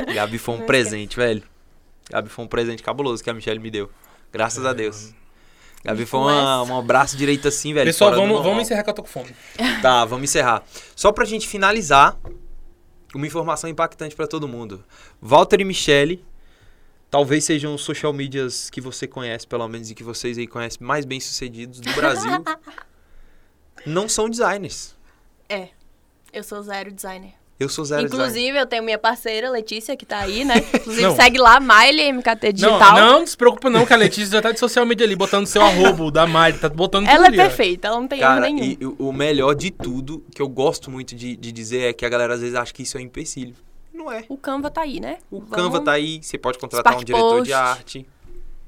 é. Gabi foi um presente, velho. Gabi foi um presente cabuloso que a Michelle me deu. Graças a Deus. Gabi foi uma, um braço direito assim, velho. Pessoal, vamos, vamos encerrar que eu tô com fome. Tá, vamos encerrar. Só pra gente finalizar, uma informação impactante pra todo mundo. Walter e Michele, talvez sejam os social medias que você conhece, pelo menos, e que vocês aí conhecem mais bem sucedidos do Brasil. não são designers. É. Eu sou zero designer. Eu sou zero. Inclusive, eu tenho minha parceira, Letícia, que tá aí, né? Inclusive, Não. segue lá, Miley MKT Digital. não, não se preocupa não, que a Letícia já tá de social media ali, botando seu arrobo da Mari, tá botando Ela é ali, perfeita, ela não tem erro Cara, nenhum. e o- melhor de tudo, que eu gosto muito de, de dizer, é que a galera às vezes acha que isso é um empecilho. Não é. O Canva tá aí, né? O Vamos- Canva tá aí, você pode contratar um Spark diretor Post. de arte,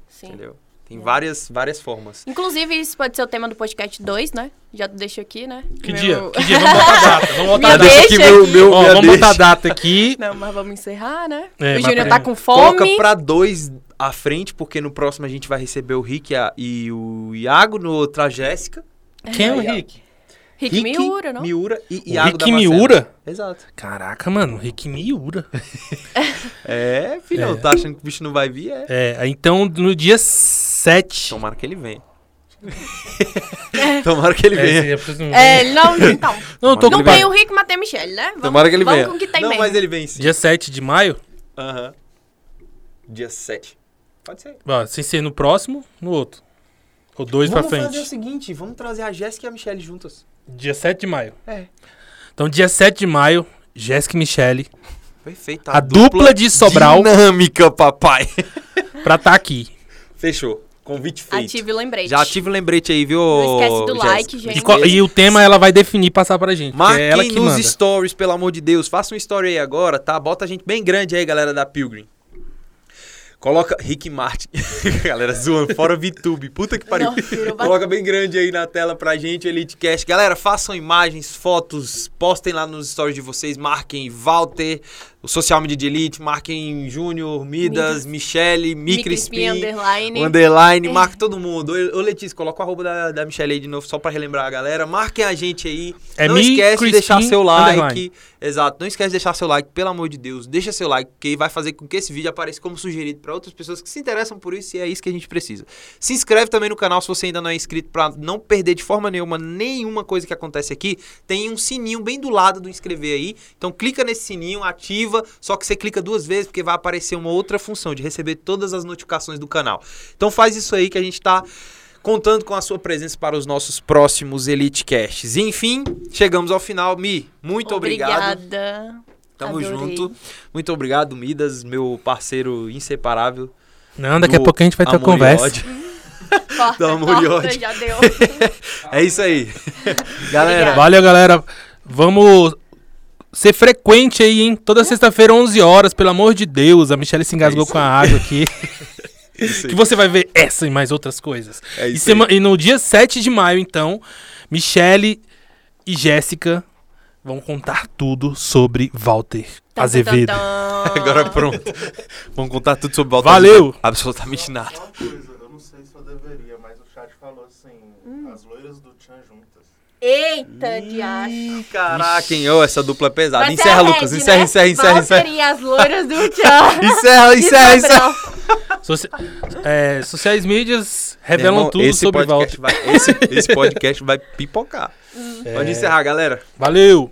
Sim. entendeu? Tem É. várias, várias formas. Inclusive, isso pode ser o tema do podcast 2, né? Já deixo aqui, né? Que Meu- dia? Que dia? Vamos botar a data. Vamos botar a data. deixa aqui meu- meu- Ó, vamos botar a deixa. data aqui. Não, mas vamos encerrar, né? É, o Júnior tá com fome. Coloca pra dois à frente, porque no próximo a gente vai receber o Rick e a- e o Iago, no outro a Jéssica. Quem é o Rick? Rick, Miura, não? Miura e O Iago Rick da. Miura? Exato. Caraca, mano, Rick Miura. É, filhão, É. tá achando que o bicho não vai vir? É. É, então no dia 7. Tomara que ele venha. Tomara que ele venha. É, eu preciso- É, ele não, então. Não, não tem o Rick, mas tem a Michelle, né? Vamos, Tomara que ele vamos venha. que tem não, mesmo. mas ele vem sim. Dia 7 de maio? Aham. Dia 7. Pode ser. Ó, sem ser no próximo, no outro. Ou dois vamos pra fazer o frente. seguinte, vamos trazer a Jéssica e a Michelle juntas. Dia 7 de maio. É. Então, dia 7 de maio, Jéssica e Michele, Perfeito. a dupla de Sobral, Dinâmica, papai. pra tá aqui. Fechou. Convite feito. Ative o lembrete. Já ative o lembrete aí, viu? Não esquece do Jéssica? like, gente. E, qual- e o tema ela vai definir e passar pra gente. é ela Marquem que nos manda. stories, pelo amor de Deus. Faça um story aí agora, tá? Bota a gente bem grande aí, galera da Pilgrim. Coloca Rick Martin. galera zoando, fora VTube. Puta que pariu. Não, Coloca bem grande aí na tela pra gente, EliteCast. Galera, façam imagens, fotos, postem lá nos stories de vocês. Marquem Walter, o Social Media de Elite. Marquem Júnior, Midas, Michele, Micrispin. Micrispin, underline. O underline, marca todo mundo. Ô, Letícia, coloca o arroba da, da Michelle aí de novo, só pra relembrar a galera. Marquem a gente aí. É não Mi esquece de deixar Crispin seu like. underline. Exato, não esquece de deixar seu like, pelo amor de Deus. Deixa seu like, porque vai fazer com que esse vídeo apareça como sugerido pra outras pessoas que se interessam por isso e é isso que a gente precisa. Se inscreve também no canal se você ainda não é inscrito pra não perder de forma nenhuma nenhuma coisa que acontece aqui. Tem um sininho bem do lado do inscrever aí. Então clica nesse sininho, ativa, só que você clica duas vezes porque vai aparecer uma outra função de receber todas as notificações do canal. Então faz isso aí que a gente tá contando com a sua presença para os nossos próximos Elite Casts. Enfim, chegamos ao final. Mi, muito obrigado. Obrigada. Tamo Adorei. junto. Muito obrigado, Midas, meu parceiro inseparável. Não, daqui a pouco a gente vai ter uma e conversa. Ódio. Corta, Do amor e corta, ódio. já deu. É isso aí. Galera, Obrigada. Valeu, galera. Vamos ser frequente aí, hein? Toda sexta-feira, 11 horas, pelo amor de Deus. A Michelle se engasgou É com a água aqui. que você vai ver essa e mais outras coisas. É E, isso sema- aí. e no dia 7 de maio, então, Michele e Jéssica vão contar tudo sobre Walter Azevedo. Agora pronto. Vamos contar tudo sobre Baltar Valeu! Azevedo. Absolutamente nada. Só uma coisa, eu não sei se eu deveria, mas o chat falou assim, Hum. as loiras do Tchan juntas. Eita, diacho. Ih, Caraca, hein? Ô, essa dupla é pesada. Vai Encerra, a Lucas. Red, Encerra, né? encerra, encerra, Walter encerra. e as loiras do tchan. Encerra, encerra, encerra. Soci- é, sociais mídias revelam Irmão, tudo sobre Walter. vai, esse, esse podcast vai pipocar. Pode encerrar, galera. Valeu!